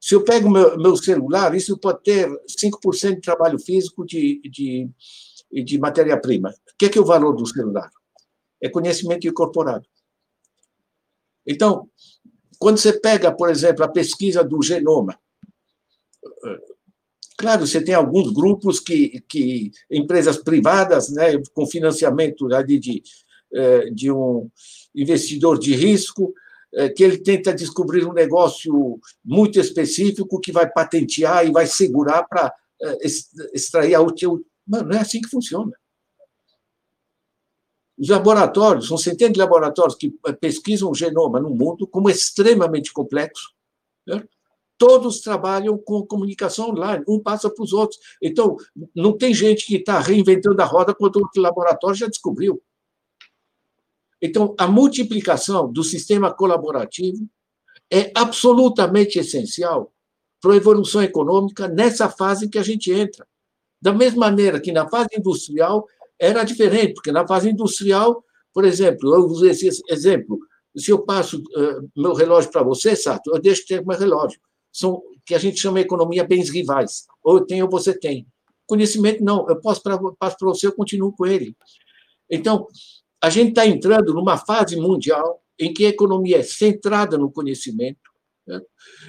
Se eu pego meu, meu celular, isso pode ter 5% de trabalho físico de, de, de matéria-prima. O que é, que é o valor do celular? É conhecimento incorporado. Então, quando você pega, por exemplo, a pesquisa do genoma, claro, você tem alguns grupos que, que empresas privadas, né, com financiamento de, eh, de um investidor de risco, eh, que ele tenta descobrir um negócio muito específico que vai patentear e vai segurar para eh, extrair a útil. Mano, não é assim que funciona. Os laboratórios, são centenas de laboratórios que pesquisam o genoma no mundo como extremamente complexo. Né? Todos trabalham com comunicação online, um passa para os outros. Então, não tem gente que está reinventando a roda quando o laboratório já descobriu. Então, a multiplicação do sistema colaborativo é absolutamente essencial para a evolução econômica nessa fase em que a gente entra. Da mesma maneira que na fase industrial era diferente, porque na fase industrial, por exemplo, eu usei esse exemplo, se eu passo uh, meu relógio para você, Sato, eu deixo de ter meu relógio. São que a gente chama de economia bens rivais. Ou eu tenho ou você tem. Conhecimento, não. Eu posso pra, passo para você, eu continuo com ele. Então, a gente está entrando numa fase mundial em que a economia é centrada no conhecimento, né?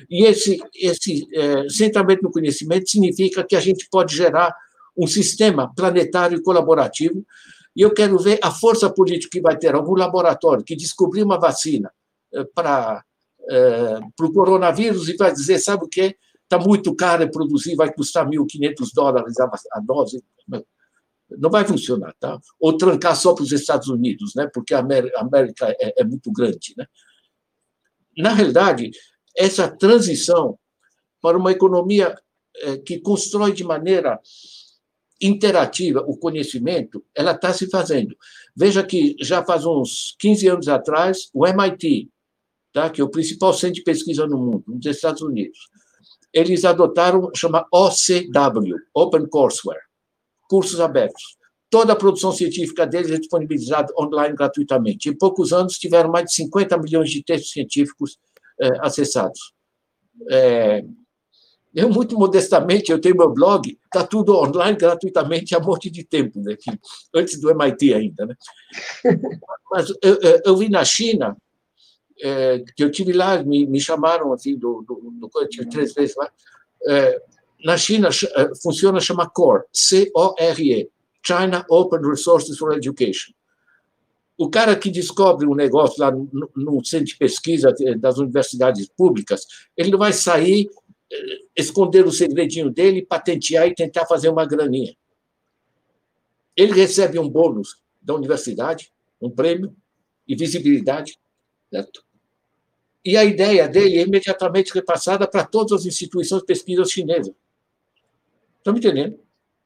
e esse, esse é, centramento no conhecimento significa que a gente pode gerar um sistema planetário colaborativo. E eu quero ver a força política que vai ter algum laboratório que descobrir uma vacina eh, para para o coronavírus e vai dizer, sabe o quê? Está muito caro produzir, vai custar 1.500 dólares a, dose. Não vai funcionar, tá? Ou trancar só para os Estados Unidos, né? Porque a América é, é muito grande, né? Na realidade, essa transição para uma economia é, que constrói de maneira interativa o conhecimento, ela está se fazendo. Veja que já faz uns 15 anos atrás, o MIT, tá, que é o principal centro de pesquisa no mundo, nos Estados Unidos, eles adotaram, chama OCW, Open Courseware, cursos abertos. Toda a produção científica deles é disponibilizada online gratuitamente. Em poucos anos, tiveram mais de 50 milhões de textos científicos é, acessados. É, eu, muito modestamente, eu tenho meu blog, está tudo online gratuitamente há um monte de tempo, né? antes do MIT ainda. Né? Mas eu, eu vi na China, é, que eu tive lá, me, me chamaram assim, do, do, do, eu tive três vezes lá. É, na China é, funciona, chama CORE, C-O-R-E, China Open Resources for Education. O cara que descobre um negócio lá no, no centro de pesquisa das universidades públicas, ele não vai sair esconder o segredinho dele, patentear e tentar fazer uma graninha. Ele recebe um bônus da universidade, um prêmio e visibilidade, certo? E a ideia dele é imediatamente repassada para todas as instituições de pesquisa chinesas. Estão me entendendo?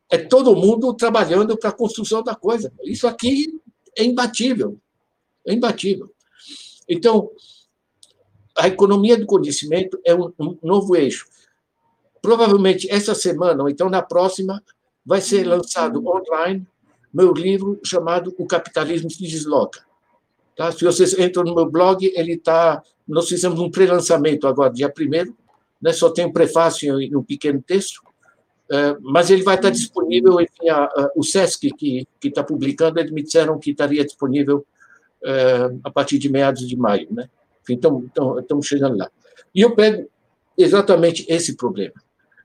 É todo mundo trabalhando para a construção da coisa. Isso aqui é imbatível. É imbatível. Então, a economia do conhecimento é um, um novo eixo. Provavelmente essa semana, ou então na próxima, vai ser lançado online meu livro chamado O Capitalismo se Desloca. Tá? Se vocês entram no meu blog, ele está. Nós fizemos um pré-lançamento agora, dia 1 né? só tem um prefácio e um pequeno texto, é, mas ele vai estar disponível, enfim, a, a, o SESC, que está publicando, eles me disseram que estaria disponível é, a partir de meados de maio. Né? Estamos chegando lá. E eu pego exatamente esse problema.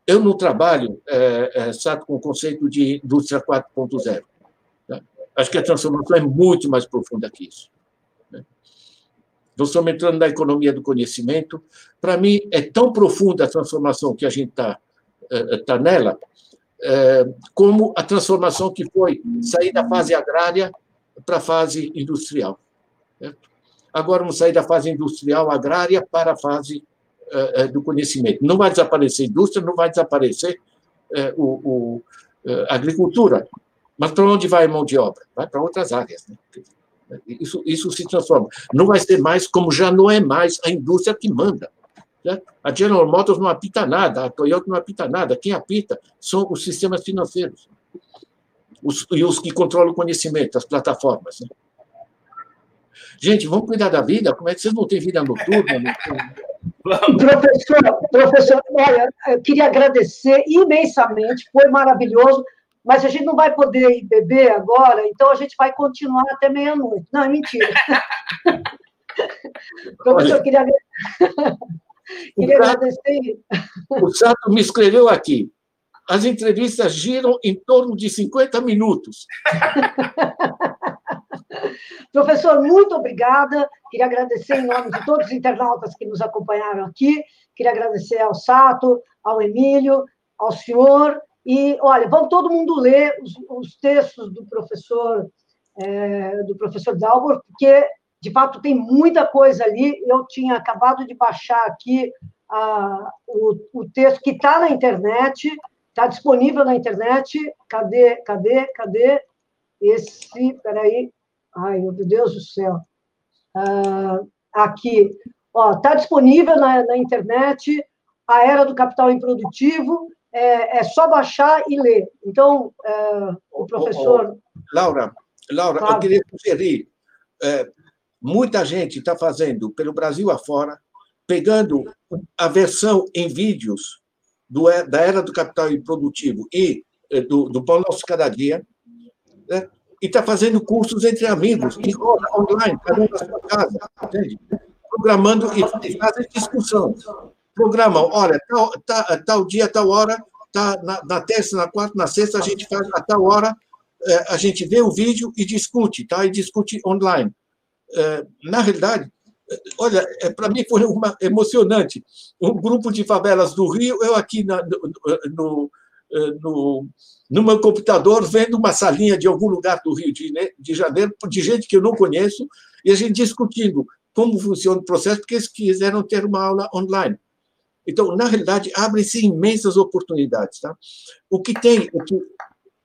Eu não trabalho, é, é, sabe, com o conceito de indústria 4.0. Tá? Acho que a transformação é muito mais profunda que isso. Né? Nós estamos entrando na economia do conhecimento. Para mim, é tão profunda a transformação que a gente está é, tá nela, é, como a transformação que foi sair da fase agrária para a fase industrial. Agora vamos sair da fase industrial agrária para a fase do conhecimento. Não vai desaparecer a indústria, não vai desaparecer uh, o, o a agricultura. Mas para onde vai a mão de obra? Vai para outras áreas. Né? Isso, isso se transforma. Não vai ser mais, como já não é mais, a indústria que manda. Né? A General Motors não apita nada, a Toyota não apita nada. Quem apita são os sistemas financeiros os, e os que controlam o conhecimento, as plataformas. Né? Gente, vamos cuidar da vida? Como é que vocês não têm vida noturna? Professor, professor, olha, eu queria agradecer imensamente, foi maravilhoso, mas a gente não vai poder ir beber agora, então a gente vai continuar até meia-noite. Não, é mentira. Professor, Olha, queria, queria o agradecer. O Sato me escreveu aqui. As entrevistas giram em torno de 50 minutos. Professor, muito obrigada. Queria agradecer em nome de todos os internautas que nos acompanharam aqui. Queria agradecer ao Sato, ao Emílio, ao senhor. E, olha, vamos todo mundo ler os, os textos do professor, é, do professor Dalbor, porque, de fato, tem muita coisa ali. Eu tinha acabado de baixar aqui a, o, o texto que está na internet, está disponível na internet. Cadê, cadê, cadê? Esse, peraí, Ai, meu Deus do céu. Ah, aqui, está disponível na, na, internet a Era do Capital Improdutivo, é, é só baixar e ler. Então, é, o professor... Oh, oh, Laura, Laura, eu queria sugerir, é, muita gente está fazendo, pelo Brasil afora, pegando a versão em vídeos do, da Era do Capital Improdutivo e é, do, do Pão Nosso Cada Dia, né? E está fazendo cursos entre amigos, online, cada um na sua casa, entende? Programando e, fazem discussão. Programam, olha, tal, tal, tal dia, tal hora, tá na, na, terça, na quarta, na sexta, a gente faz a tal hora, é, a gente vê o vídeo e discute, tá? E discute online. É, na realidade, olha, é, para mim foi uma, emocionante. Um grupo de favelas do Rio, eu aqui na, no, no, no no meu computador, vendo uma salinha de algum lugar do Rio de Janeiro, de gente que eu não conheço, e a gente discutindo como funciona o processo, porque eles quiseram ter uma aula online. Então, na realidade, abrem-se imensas oportunidades. Tá? O que tem, o, que,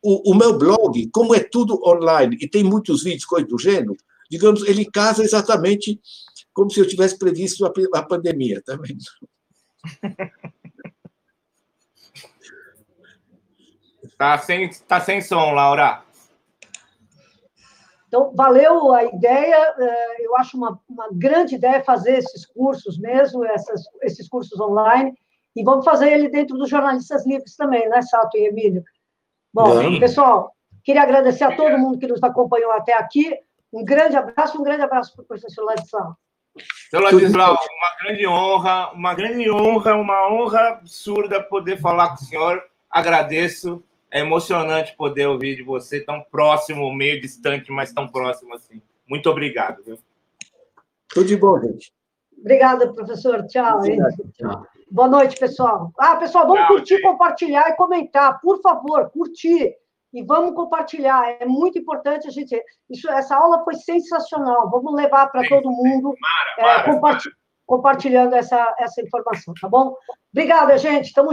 o, o, meu blog, como é tudo online e tem muitos vídeos, coisas do gênero, digamos, ele casa exatamente como se eu tivesse previsto a, a pandemia. Tá vendo? Tá sem, tá sem som, Laura. Então, valeu a ideia. É, eu acho uma, uma grande ideia fazer esses cursos mesmo, essas, esses cursos online. E vamos fazer ele dentro dos jornalistas livres também, né, Sato e Emílio? Bom, Sim. pessoal, queria agradecer a todo mundo que nos acompanhou até aqui. Um grande abraço, um grande abraço para o professor Ladislau. Seu Ladislau, uma grande honra, uma grande honra, uma honra absurda poder falar com o senhor. Agradeço é emocionante poder ouvir de você tão próximo, meio distante, mas tão próximo assim. Muito obrigado. Viu? Tudo de bom, gente. Obrigada, professor. Tchau. Tchau. Boa noite, pessoal. Ah, pessoal, vamos Tchau, curtir, gente. compartilhar e comentar. Por favor, curtir. E vamos compartilhar. É muito importante a gente. Isso, essa aula foi sensacional. Vamos levar para todo mundo, mara, é, mara, compartilhando essa, essa informação, tá bom? Obrigada, gente. Estamos